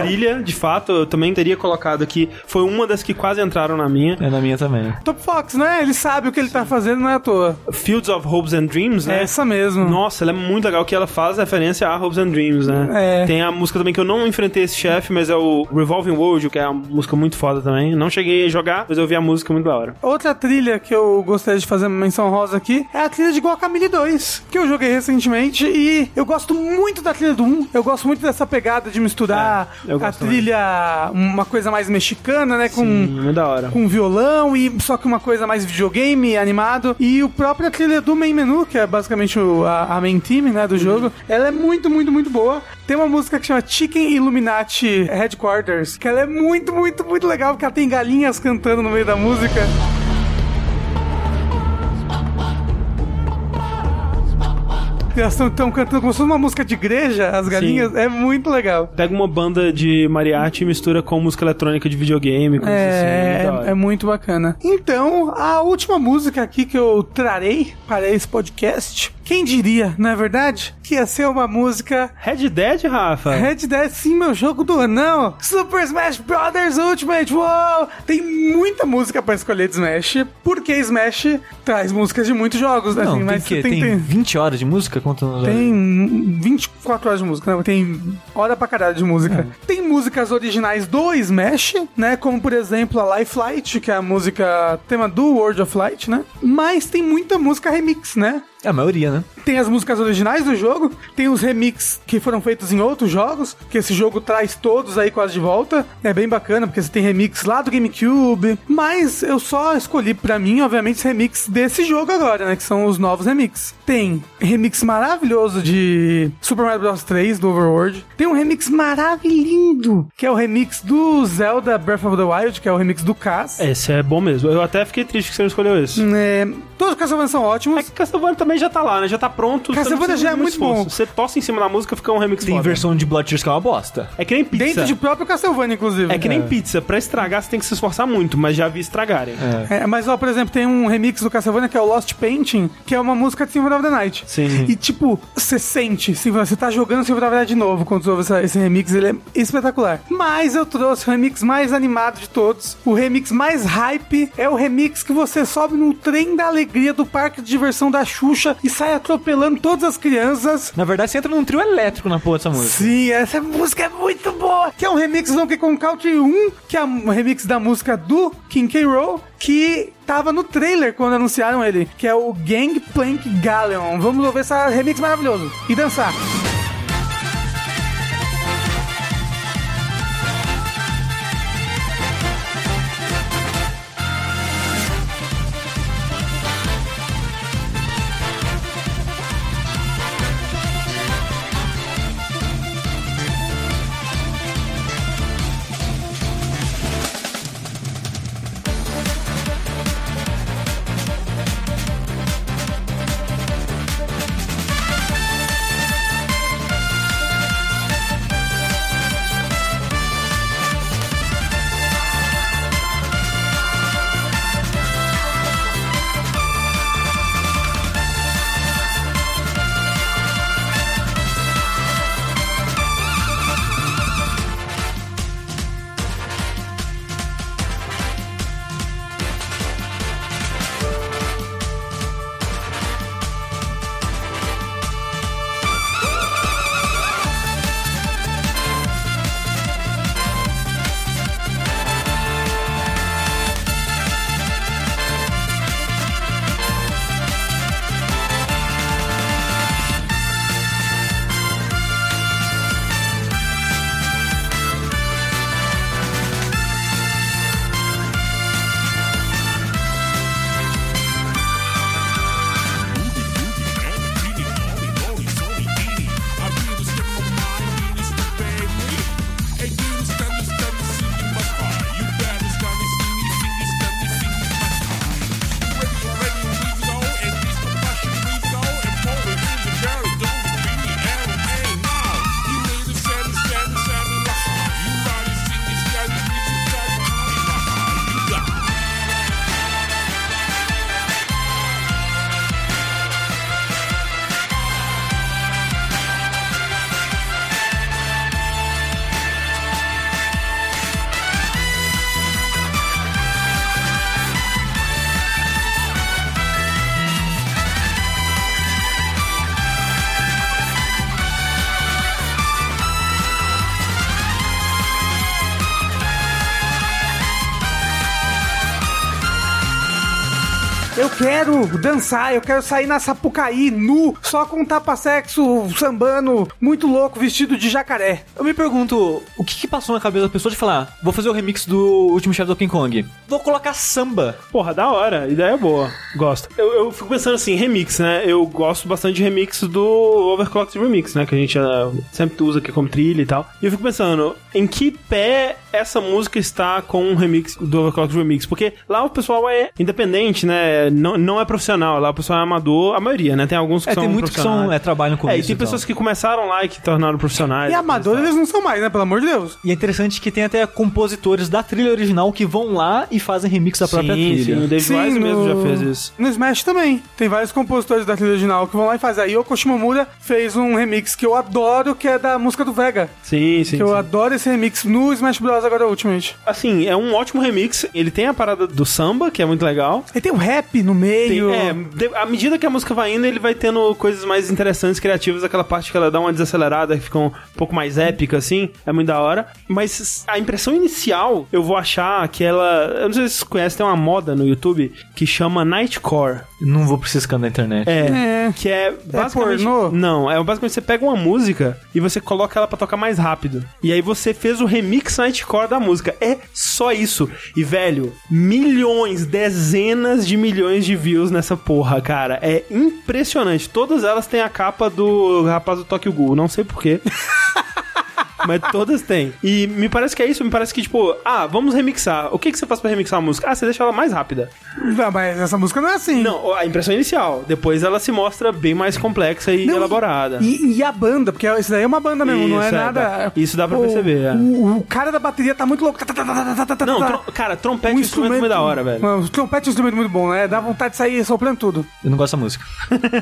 trilha, de fato. Eu também teria colocado aqui. Foi uma das que quase entraram na minha. É na minha também. Top Fox, né? Ele sabe o que ele tá fazendo, não é à toa. Fields of Hopes and Dreams, né? É essa mesmo. Nossa, ela é muito legal que ela faz referência a Hopes and Dreams, né? É. Tem a música também que eu não enfrentei esse chefe, mas é o Revolving World, que é uma música muito foda também. Não cheguei a jogar, mas eu ouvi a música muito da hora. Outra trilha que eu gostaria de fazer menção rosa aqui é a trilha de Guacamole 2, que eu joguei recentemente e eu gosto muito da trilha do 1. Eu gosto muito dessa pegada de misturar É, eu a trilha, uma coisa mais mexicana, né? Com, Hum, muito da hora. com violão e só que uma coisa mais videogame, animado. E o próprio trilha do main menu, que é basicamente o- a, a main team, né, do Uhum. jogo, ela é muito, muito, muito boa. Tem uma música que chama Chicken Illuminati Headquarters, que ela é muito, muito, muito legal, porque ela tem galinhas cantando no meio da música. Elas estão cantando como se fosse uma música de igreja, as galinhas. É muito legal. Pega uma banda de mariachi e mistura com música eletrônica de videogame, coisa assim. É, é muito bacana. Então, a última música aqui que eu trarei para esse podcast, quem diria, não é verdade? Que ia ser uma música Red Dead, Rafa? Red Dead, sim, meu jogo do anão. Super Smash Brothers Ultimate, uou! Tem muita música pra escolher de Smash, porque Smash traz músicas de muitos jogos, né? Não, assim, tem, mas que, você tem, tem, 20 horas de música? Quanto tem 24 horas de música, né? Tem hora pra caralho de música. Tem músicas originais do Smash, né? Como, por exemplo, a Life Light, que é a música tema do World of Light, né? Mas tem muita música remix, né? É a maioria, né? Tem as músicas originais do jogo, tem os remix que foram feitos em outros jogos, que esse jogo traz todos aí quase de volta. É bem bacana, porque você tem remix lá do GameCube. Mas eu só escolhi pra mim, obviamente, os remix desse jogo agora, né? Que são os novos remix. Tem remix maravilhoso de Super Mario Bros 3 do Overworld. Tem um remix maravilhoso, que é o remix do Zelda Breath of the Wild, que é o remix do Cass. Esse é bom mesmo. Eu até fiquei triste que você não escolheu esse. É, todos os Castlevania são É ótimos. que Castlevania também também já tá lá, né? Já tá pronto. Castlevania precisa já é muito esforço. bom. Você tossa em cima da música, fica um remix Tem foda. versão de Blood Tears que é uma bosta. É que nem pizza. Dentro de próprio Castlevania, inclusive. É que nem pizza. Pra estragar, você tem que se esforçar muito, mas já vi estragarem. É, mas, ó, por exemplo, tem um remix do Castlevania que é o Lost Painting, que é uma música de Symphony of the Night. Sim. E, tipo, você sente, se você tá jogando Symphony of the Night de novo quando você ouve essa- esse remix, ele é espetacular. Mas eu trouxe o remix mais animado de todos. O remix mais hype é o remix que você sobe no trem da alegria do parque de diversão da Xuxa e sai atropelando todas as crianças. Na verdade, você entra num trio elétrico na porra dessa música. Sim, essa música é muito boa. Que é um remix do Donkey Kong Country 1, que é um remix da música do King K. Que tava no trailer quando anunciaram ele, que é o Gangplank Galleon. Vamos ouvir esse remix maravilhoso e dançar. Dançar, eu quero sair na Sapucaí, nu, só com tapa-sexo, sambando, muito louco, vestido de jacaré. Eu me pergunto, o que, que passou na cabeça da pessoa de falar, vou fazer o remix do último chefe do King Kong. Vou colocar samba. Porra, da hora. Ideia boa. Gosto. Eu, eu fico pensando assim, remix, né? Eu gosto bastante de remix do Overclocked Remix, né? Que a gente ah, sempre usa aqui como trilha e tal. E eu fico pensando, em que pé essa música está com um remix do Overclocked Remix? Porque lá o pessoal é independente, né? Não, não é profissional. Lá o pessoal é amador, a maioria, né? Tem alguns que É, são tem muitos que são, é, trabalham com É, e isso tem tal. pessoas que começaram lá e que tornaram profissionais. E amador eles não são mais, né? Pelo amor de Deus. E é interessante que tem até compositores da trilha original que vão lá e fazem remix da própria sim, trilha. sim, o David Wise mesmo já fez isso. No Smash também. Tem vários compositores da trilha original que vão lá e fazem. A Yoko Shimomura fez um remix que eu adoro, que é da música do Vega. Sim, sim. que eu sim. adoro esse remix no Smash Bros. agora Ultimate. Assim, é um ótimo remix. Ele tem a parada do samba, que é muito legal. E tem o rap no Tem- meio. é, de- à medida que a música vai indo, ele vai tendo coisas mais interessantes, criativas. Aquela parte que ela dá uma desacelerada, que fica um pouco mais épica, assim. É muito da hora. Mas a impressão inicial, eu vou achar que ela... Eu não sei se vocês conhecem, tem uma moda no YouTube que chama Nightcore. Não vou precisar da internet. É, É. que é basicamente... pornô? Não, é basicamente você pega uma música e você coloca ela pra tocar mais rápido. E aí você fez o remix Nightcore da música. É só isso. E, velho, milhões, dezenas de milhões de views nessa porra, cara. É impressionante. Todas elas têm a capa do rapaz do Tokyo Ghoul. Não sei porquê. Mas todas têm. E me parece que é isso, me parece que, tipo, ah, vamos remixar. O que, que você faz pra remixar a música? Ah, você deixa ela mais rápida. Não, mas essa música não é assim. Não, a impressão inicial. Depois ela se mostra bem mais complexa e Não, elaborada. E, e a banda, porque isso daí é uma banda mesmo, não é Isso, é, nada. dá- isso dá pra O- perceber, é. O, o cara da bateria tá muito louco. Tá, tá, tá, tá, tá, tá, tá, Não, tá. cara, trompete é um instrumento muito da hora, velho. Não, O trompete é um instrumento muito bom, né? Dá vontade de sair soprando tudo. Eu não gosto dessa música.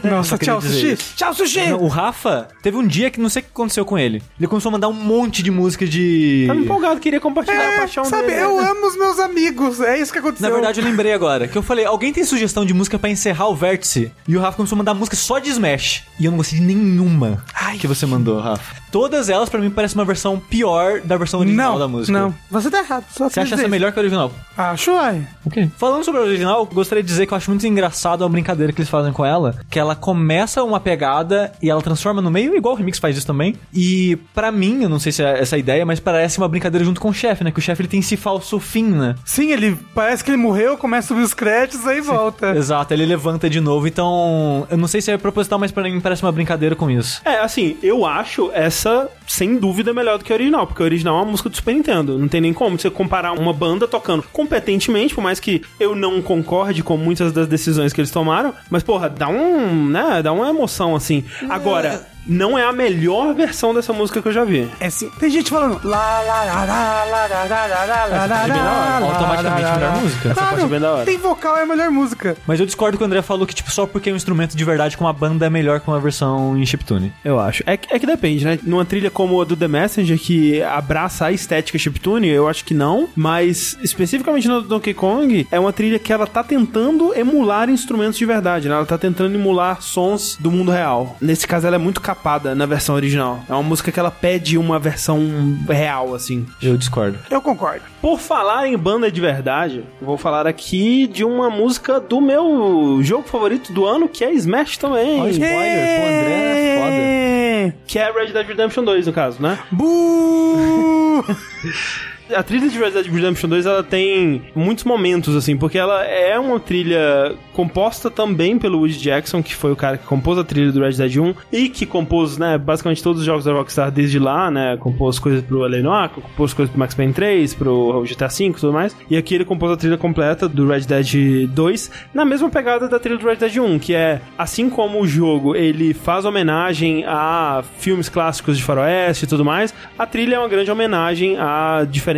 Nossa, tchau, sushi. isso. Tchau, sushi. Não, o Rafa, teve um dia que não sei o que aconteceu com ele. Ele começou a mandar um monte de música de. Tava empolgado, queria compartilhar a É, paixão sabe, dele. eu amo os meus amigos. É isso que aconteceu. Na verdade, eu lembrei agora que eu falei: alguém tem sugestão de música pra encerrar o vértice? E o Rafa começou a mandar música só de Smash. E eu não gostei de nenhuma que você mandou, Rafa. Todas elas, pra mim, parecem uma versão pior da versão original não, da música. Não, você tá errado. Só Você acha essa melhor que a original? Acho, ai. Ok. Falando sobre a original, gostaria de dizer que eu acho muito engraçado a brincadeira que eles fazem com ela, que ela começa uma pegada e ela transforma no meio, igual o Remix faz isso também. E pra mim, eu não sei se é essa a ideia, mas parece uma brincadeira junto com o chefe, né? Que o chefe ele tem esse falso fim, né? Sim, ele parece que ele morreu, começa a subir os créditos, aí volta. Exato, ele levanta de novo, então eu não sei se é proposital, mas pra mim parece uma brincadeira com isso. É, assim, eu acho essa, sem dúvida, melhor do que a original, porque a original é uma música do Super Nintendo. Não tem nem como você comparar uma banda tocando competentemente, por mais que eu não concorde com muitas das decisões que eles tomaram, mas, porra, dá um, né, dá uma emoção, assim. Agora, não é a melhor versão dessa música que eu já vi. É assim, tem gente falando lá, lá, lá, lá, lá, lá, lá, lá, lá, lá, lá, é Automaticamente lá, lá, melhor música. Essa parte é bem da hora. Tem vocal, é a melhor música. Mas eu discordo que o André falou que, tipo, só porque é um instrumento de verdade com a banda é melhor com a versão em chiptune. Eu acho. É que, é que depende, né? Numa trilha como a do The Messenger, que abraça a estética chiptune, eu acho que não. Mas, especificamente no Donkey Kong, é uma trilha que ela tá tentando emular instrumentos de verdade, né? Ela tá tentando emular sons do mundo real. Nesse caso, ela é muito capada na versão original. É uma música que ela pede uma versão real, assim. Eu discordo. Eu concordo. Por falar em banda de verdade, vou falar aqui de uma música do meu jogo favorito do ano, que é Smash também. Olha, spoiler, pô, André é foda. Que é Red Dead Redemption 2, no caso, né? Bu! A trilha de Red Dead Redemption 2 ela tem muitos momentos, assim, porque ela é uma trilha composta também pelo Woody Jackson, que foi o cara que compôs a trilha do Red Dead 1 e que compôs, né, basicamente todos os jogos da Rockstar desde lá, né, compôs coisas pro L.A. Noir, compôs coisas pro Max Payne 3, pro GTA V e tudo mais, e aqui ele compôs a trilha completa do Red Dead 2 na mesma pegada da trilha do Red Dead 1, que é, assim como o jogo ele faz homenagem a filmes clássicos de faroeste e tudo mais, a trilha é uma grande homenagem a diferentes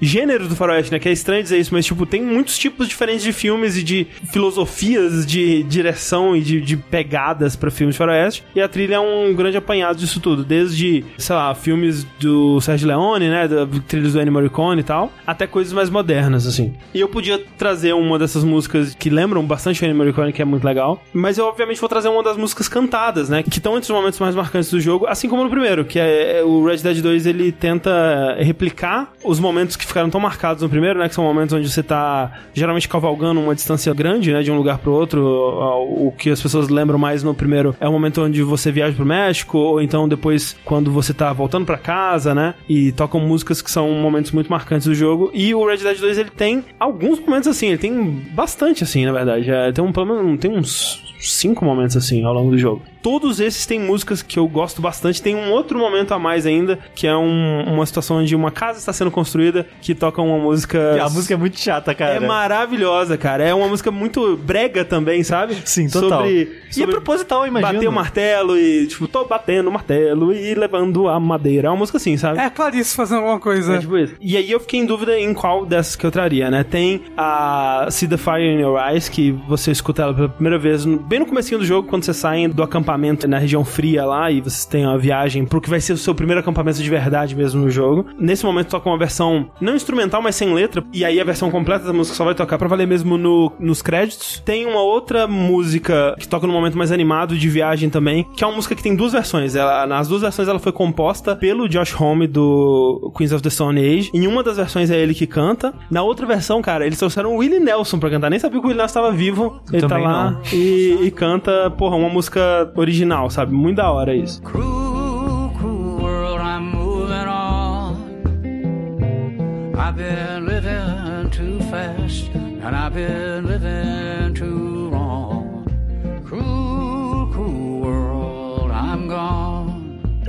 gêneros do faroeste, né? Que é estranho dizer isso, mas, tipo, tem muitos tipos diferentes de filmes e de filosofias de direção e de, de pegadas pra filmes de faroeste. E a trilha é um grande apanhado disso tudo. Desde, sei lá, filmes do Sergio Leone, né? Da, trilhas do Ennio Morricone e tal, até coisas mais modernas, assim. E eu podia trazer uma dessas músicas que lembram bastante o Ennio Morricone, que é muito legal. Mas eu, obviamente, vou trazer uma das músicas cantadas, né? Que estão entre os momentos mais marcantes do jogo, assim como no primeiro, que é, é o Red Dead 2, ele tenta replicar os momentos que ficaram tão marcados no primeiro, né? Que são momentos onde você tá geralmente cavalgando uma distância grande, né? De um lugar pro outro. O que as pessoas lembram mais no primeiro é o momento onde você viaja pro México, ou então depois quando você tá voltando pra casa, né? E tocam músicas que são momentos muito marcantes do jogo. E o Red Dead 2 ele tem alguns momentos assim, ele tem bastante assim, na verdade. É, tem um pelo menos tem uns cinco momentos assim ao longo do jogo. Todos esses têm músicas que eu gosto bastante. Tem um outro momento a mais ainda, que é um- uma situação onde uma casa está sendo construída que toca uma música. A música é muito chata, cara. É maravilhosa, cara. É uma música muito brega também, sabe? Sim, total. Sobre, E é proposital, eu imagino. bater o martelo e, tipo, tô batendo o martelo e levando a madeira. É uma música assim, sabe? É Clarice fazendo alguma coisa. É tipo isso. E aí eu fiquei em dúvida em qual dessas que eu traria, né? Tem a See the Fire in Your Eyes, que você escuta ela pela primeira vez bem no comecinho do jogo, quando você sai do acampamento na região fria lá e você tem uma viagem pro que vai ser o seu primeiro acampamento de verdade mesmo no jogo. Nesse momento toca uma versão não instrumental, mas sem letra, e aí a versão completa da música só vai tocar pra valer mesmo no, nos créditos. Tem uma outra música que toca no momento mais animado de viagem também, que é uma música que tem duas versões. Ela, nas duas versões ela foi composta pelo Josh Homme do Queens of the Stone Age. Em uma das versões é ele que canta. Na outra versão, cara, eles trouxeram o Willie Nelson pra cantar. Nem sabia que o Willie Nelson estava vivo. Ele tá lá e, e canta, porra, uma música original, sabe? Muito da hora isso. I've been living too fast, and I've been living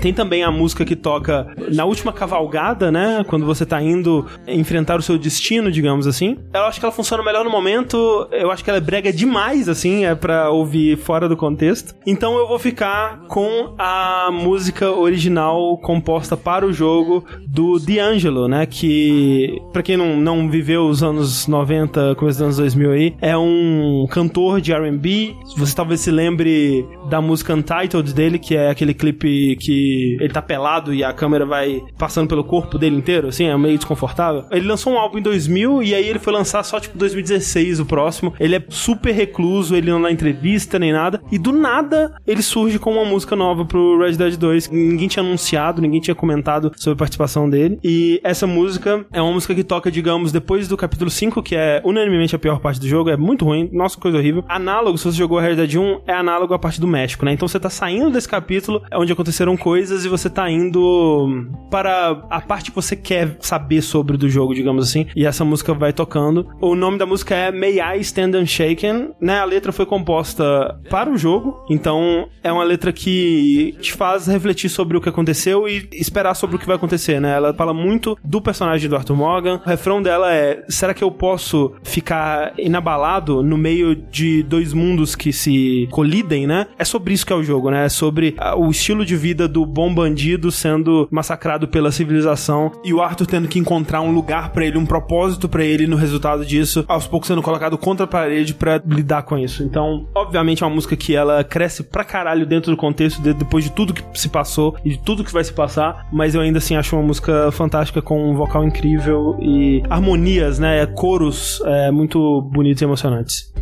Tem também a música que toca na última cavalgada, né? Quando você tá indo enfrentar o seu destino, digamos assim. Eu acho que ela funciona melhor no momento. Eu acho que ela é brega demais, assim, é pra ouvir fora do contexto. Então eu vou ficar com a música original composta para o jogo do D'Angelo, né? Que, pra quem não, não viveu os anos 90, começo dos anos 2000 aí, é um cantor de R&B. Você talvez se lembre da música Untitled dele, que é aquele clipe que ele tá pelado e a câmera vai passando pelo corpo dele inteiro, assim, é meio desconfortável. Ele lançou um álbum em 2000 e aí ele foi lançar só, tipo, 2016, o próximo. Ele é super recluso, ele não dá entrevista nem nada. E do nada, ele surge com uma música nova pro Red Dead 2. Ninguém tinha anunciado, ninguém tinha comentado sobre a participação dele. E essa música é uma música que toca, digamos, depois do capítulo 5, que é unanimemente a pior parte do jogo. É muito ruim, nossa, coisa horrível. Análogo, se você jogou Red Dead 1, é análogo à parte do México, né? Então você tá saindo desse capítulo, é onde aconteceram coisas, e você tá indo para a parte que você quer saber sobre do jogo, digamos assim. E essa música vai tocando. O nome da música é May I Stand Unshaken, né? A letra foi composta para o jogo, então é uma letra que te faz refletir sobre o que aconteceu e esperar sobre o que vai acontecer, né? Ela fala muito do personagem do Arthur Morgan. O refrão dela é: será que eu posso ficar inabalado no meio de dois mundos que se colidem, né? É sobre isso que é o jogo, né? É sobre ah, o estilo de vida do bom bandido sendo massacrado pela civilização e o Arthur tendo que encontrar um lugar pra ele, um propósito pra ele no resultado disso, aos poucos sendo colocado contra a parede pra lidar com isso. Então, obviamente é uma música que ela cresce pra caralho dentro do contexto de- depois de tudo que se passou e de tudo que vai se passar, mas eu ainda assim acho uma música fantástica com um vocal incrível e harmonias, né, coros é, muito bonitos e emocionantes.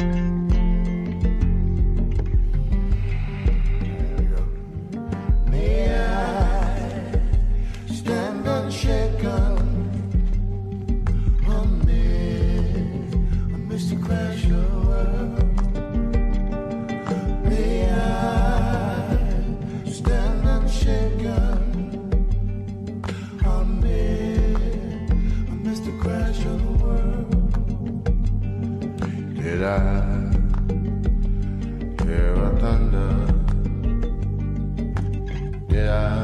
I hear a thunder? Did I?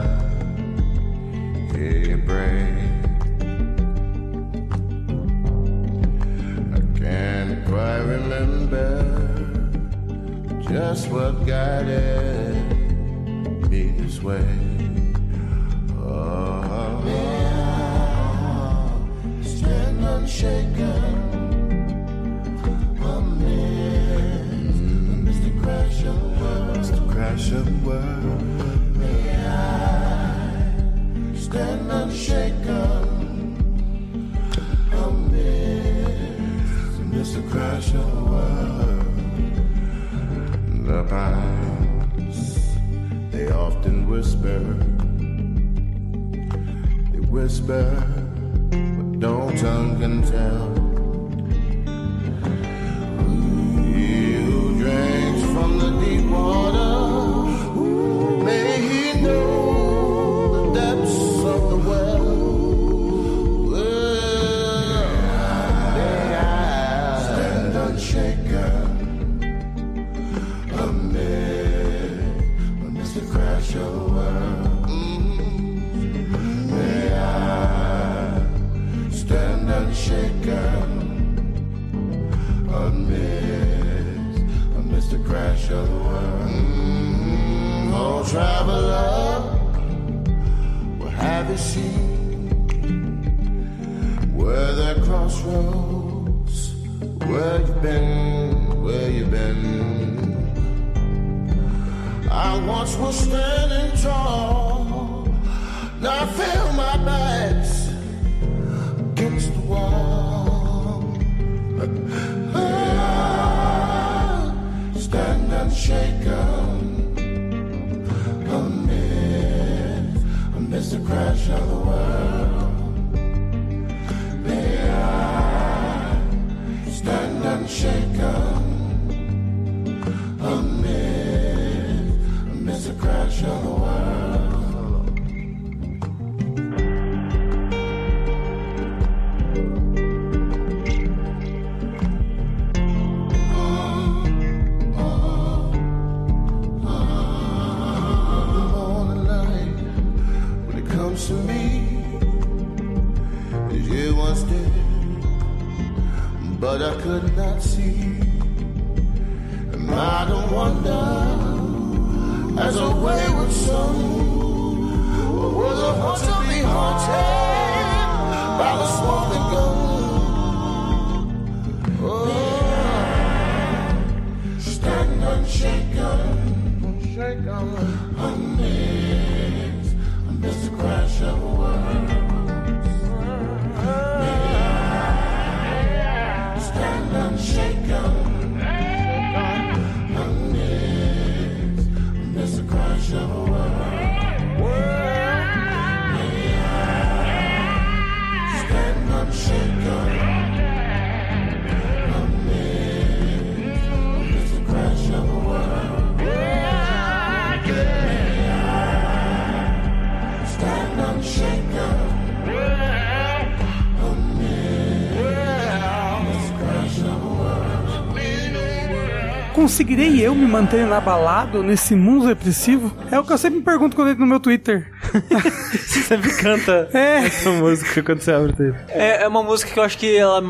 Conseguirei eu me manter inabalado nesse mundo depressivo? É o que eu sempre me pergunto quando eu entro no meu Twitter. Você sempre canta É. essa música quando você abre o texto. É, é uma música que eu acho que ela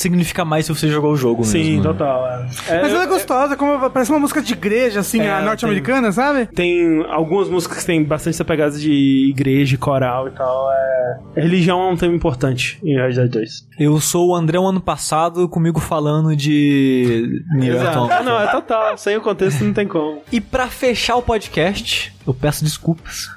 significa mais se você jogou o jogo Sim, mesmo. total. É. É, Mas ela é eu- gostosa, como, parece uma música de igreja, assim, É, norte-americana, sabe? Tem algumas músicas que tem bastante essa pegada de igreja, coral e tal. É... Religião é um tema importante em Red Dead 2. Eu sou o André o ano passado, comigo falando de Exato. Ah, não, é total. Sem o contexto não tem como. E pra fechar o podcast, eu peço desculpas,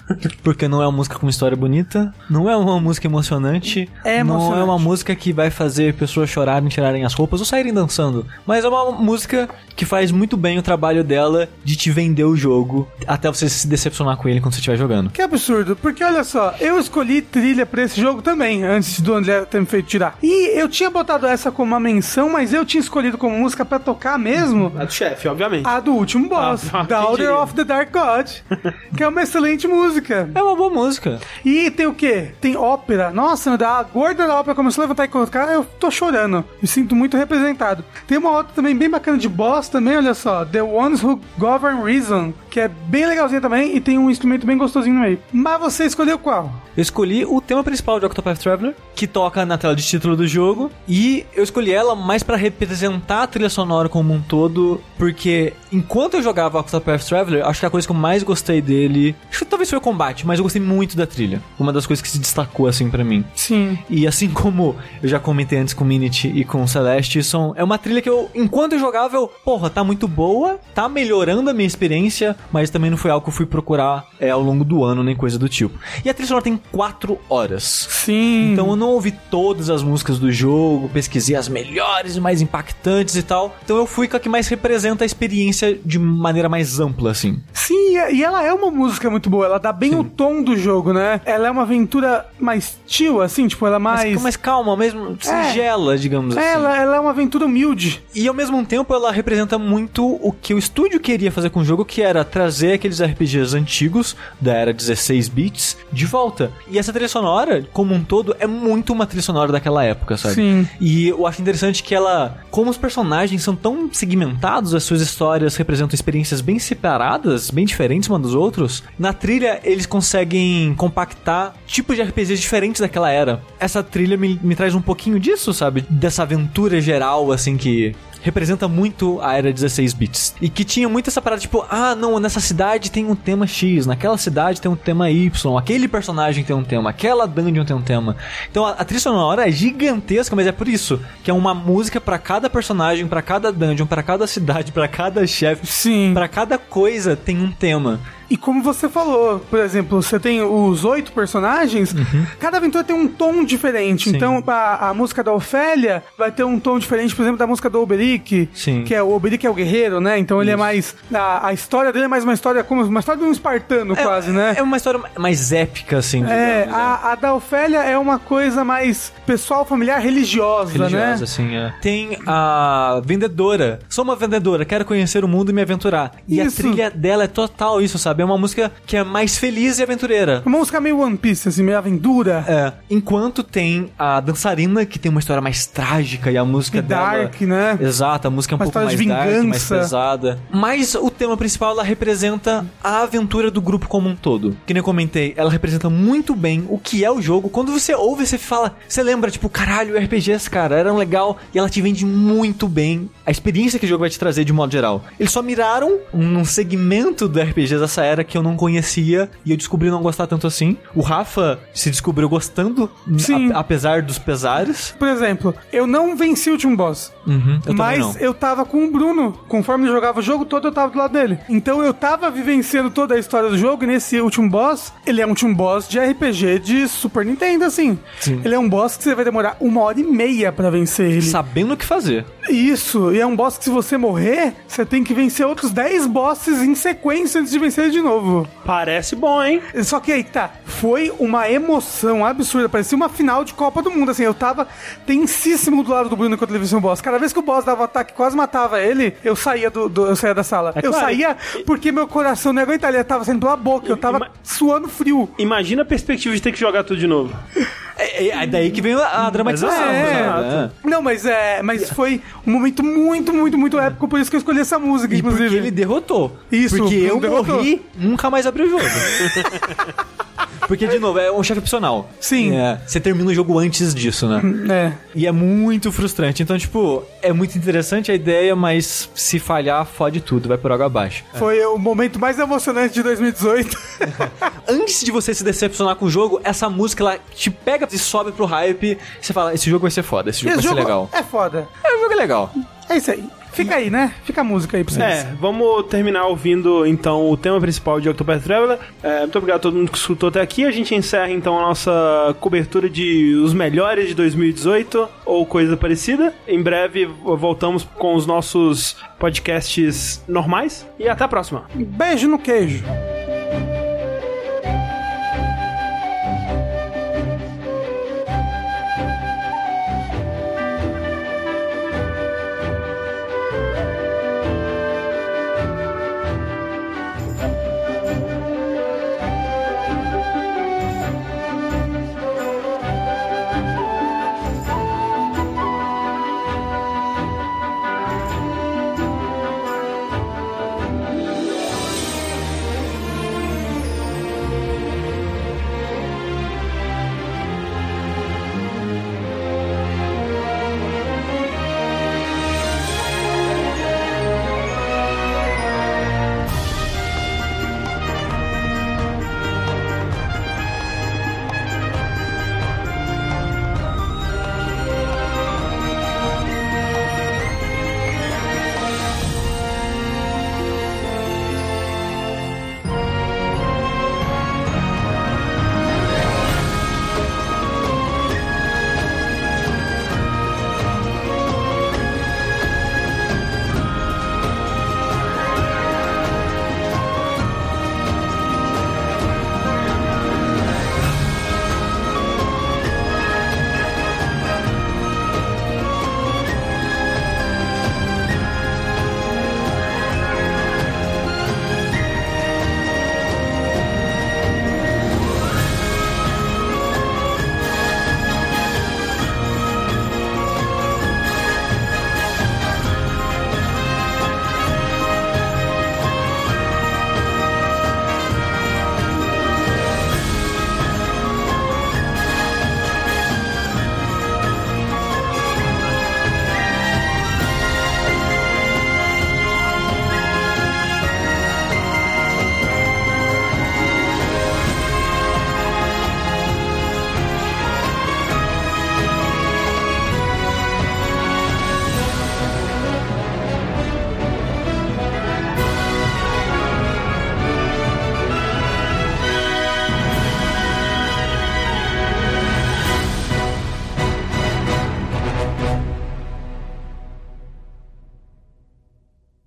porque não é uma música com uma história bonita, não é uma música emocionante, É não é emocionante. uma música que vai fazer pessoas chorarem, tirarem as roupas ou saírem dançando, mas é uma música que faz muito bem o trabalho dela de te vender o jogo até você se decepcionar com ele quando você estiver jogando. Que absurdo, porque olha só, eu escolhi trilha pra esse jogo também, antes do André ter me feito tirar. E eu tinha botado essa como uma menção, mas eu tinha escolhido como música pra tocar mesmo A do chefe, obviamente. a do último boss, Ah, da quem Order of the Dark God, que é uma excelente música. É uma boa música. E tem o quê? Tem ópera. Nossa, a gorda da ópera começou a levantar e colocar, eu tô chorando. Me sinto muito representado. Tem uma outra também bem bacana de boss também, olha só. The Ones Who Govern Reason, que é bem legalzinha também e tem um instrumento bem gostosinho no meio. Mas você escolheu qual? Eu escolhi o tema principal de Octopath Traveler, que toca na tela de título do jogo, e eu escolhi ela mais pra representar a trilha sonora como um todo, porque enquanto eu jogava Octopath Traveler, acho que a coisa que eu mais gostei dele, acho que talvez foi o combate, mas eu gostei muito da trilha. Uma das coisas que se destacou assim pra mim. Sim. E assim como eu já comentei antes com Minity e com Celeste, são, é uma trilha que eu, enquanto eu jogava, eu, porra, tá muito boa, tá melhorando a minha experiência, mas também não foi algo que eu fui procurar é, ao longo do ano, nem coisa do tipo. E a trilha sonora tem 4 horas. Sim. Então eu não ouvi todas as músicas do jogo, pesquisei as melhores mais impactantes e tal. Então eu fui com a que mais representa a experiência de maneira mais ampla, assim. Sim, e e ela é uma música muito boa, ela dá bem o tom do jogo, né? Ela é uma aventura mais chill, assim, tipo, ela é Mas, mais. mais calma, mesmo singela, digamos assim. Ela, ela é uma aventura humilde. E ao mesmo tempo ela representa muito o que o estúdio queria fazer com o jogo, que era trazer aqueles RPGs antigos da era 16 bits de volta. E essa trilha sonora, como um todo, é muito uma trilha sonora daquela época, sabe? Sim. E eu acho interessante que ela, como os personagens são tão segmentados, as suas histórias representam experiências bem separadas, bem diferentes uma dos outros, na trilha eles conseguem compactar tipos de RPGs diferentes daquela era. Essa trilha me, me traz um pouquinho disso, sabe? Dessa aventura geral, assim, que representa muito a era 16 bits. E que tinha muito essa parada, tipo, ah, não, nessa cidade tem um tema X, naquela cidade tem um tema Y, aquele personagem tem um tema, aquela dungeon tem um tema. Então a, a trilha sonora é gigantesca, mas é por isso que é uma música pra cada personagem, pra cada dungeon, pra cada cidade, pra cada chefe, Sim. pra cada coisa tem um tema. E como você falou, por exemplo, você tem os oito personagens, cada aventura tem um tom diferente. Sim. Então, a, a música da Ofélia vai ter um tom diferente, por exemplo, da música do Oberic. Sim. Que é o Oberic é o guerreiro, né? Então ele é mais. A, a história dele é mais uma história como uma história de um espartano, quase, né? É uma história mais épica, assim. É, digamos, né? a, a da Ofélia é uma coisa mais pessoal, familiar, religiosa, religiosa, né? assim, é. Tem a vendedora. Sou uma vendedora, quero conhecer o mundo e me aventurar. E Isso. a trilha dela é total isso, sabe? Sabe? É uma música que é mais feliz e aventureira. Uma música meio One Piece, assim, meio aventura. É, enquanto tem a dançarina, que tem uma história mais trágica e a música E dela... dark, né? Exato, a música é um Uma pouco mais de dark, mais vingança. pesada. Mas o tema principal, ela representa a aventura do grupo como um todo. Que nem eu comentei, ela representa muito bem o que é o jogo. Quando você ouve, você fala... Você lembra, tipo, caralho, RPGs, cara, eram legal. E ela te vende muito bem a experiência que o jogo vai te trazer de modo geral. Eles só miraram um segmento do RPGs dessa era que eu não conhecia e eu descobri não gostar tanto assim. O Rafa se descobriu gostando, Sim. a- apesar dos pesares. Por exemplo, eu não venci o último boss. Uhum, eu mas eu tava com o Bruno. Conforme ele jogava o jogo todo, eu tava do lado dele. Então eu tava vivenciando toda a história do jogo. E nesse último boss, ele é um último boss de RPG de Super Nintendo, assim. Sim. Ele é um boss que você vai demorar uma hora e meia pra vencer ele. Sabendo o que fazer. Isso, e é um boss que se você morrer, você tem que vencer outros 10 bosses em sequência antes de vencer ele de novo. Parece bom, hein? Só que aí tá, foi uma emoção absurda, parecia uma final de Copa do Mundo, assim, eu tava tensíssimo do lado do Bruno enquanto ele vencia o boss. Cada vez que o boss dava ataque e quase matava ele, eu saía do, do- eu saía da sala. É eu claro. saía porque meu coração não ia aguentar, ele tava saindo pela boca, eu tava Ima- suando frio. Imagina a perspectiva de ter que jogar tudo de novo. É, é- é daí que vem a, a dramatização. É. sabe? Não, mas é, mas foi um momento muito, muito, muito épico, por isso que eu escolhi essa música, E inclusive. porque ele derrotou. Isso, Porque eu derrotou. morri, nunca mais abri o jogo. porque, de novo, é um chefe opcional. Sim. É, você termina o jogo antes disso, né? É. E é muito frustrante. Então, tipo, é muito interessante a ideia, mas se falhar, fode tudo, vai por água abaixo. Foi o momento mais emocionante de 2018. Antes de você se decepcionar com o jogo, essa música ela te pega e sobe pro hype. Você fala: esse jogo vai ser foda, esse jogo Esse vai ser jogo legal. é foda. É, o jogo é legal. É isso aí. Fica aí, né? Fica a música aí pra vocês. É, vamos terminar ouvindo então o tema principal de Octopath Traveler. É, muito obrigado a todo mundo que escutou até aqui. A gente encerra então a nossa cobertura de os melhores de 2018 ou coisa parecida. Em breve voltamos com os nossos podcasts normais e até a próxima. Beijo no queijo.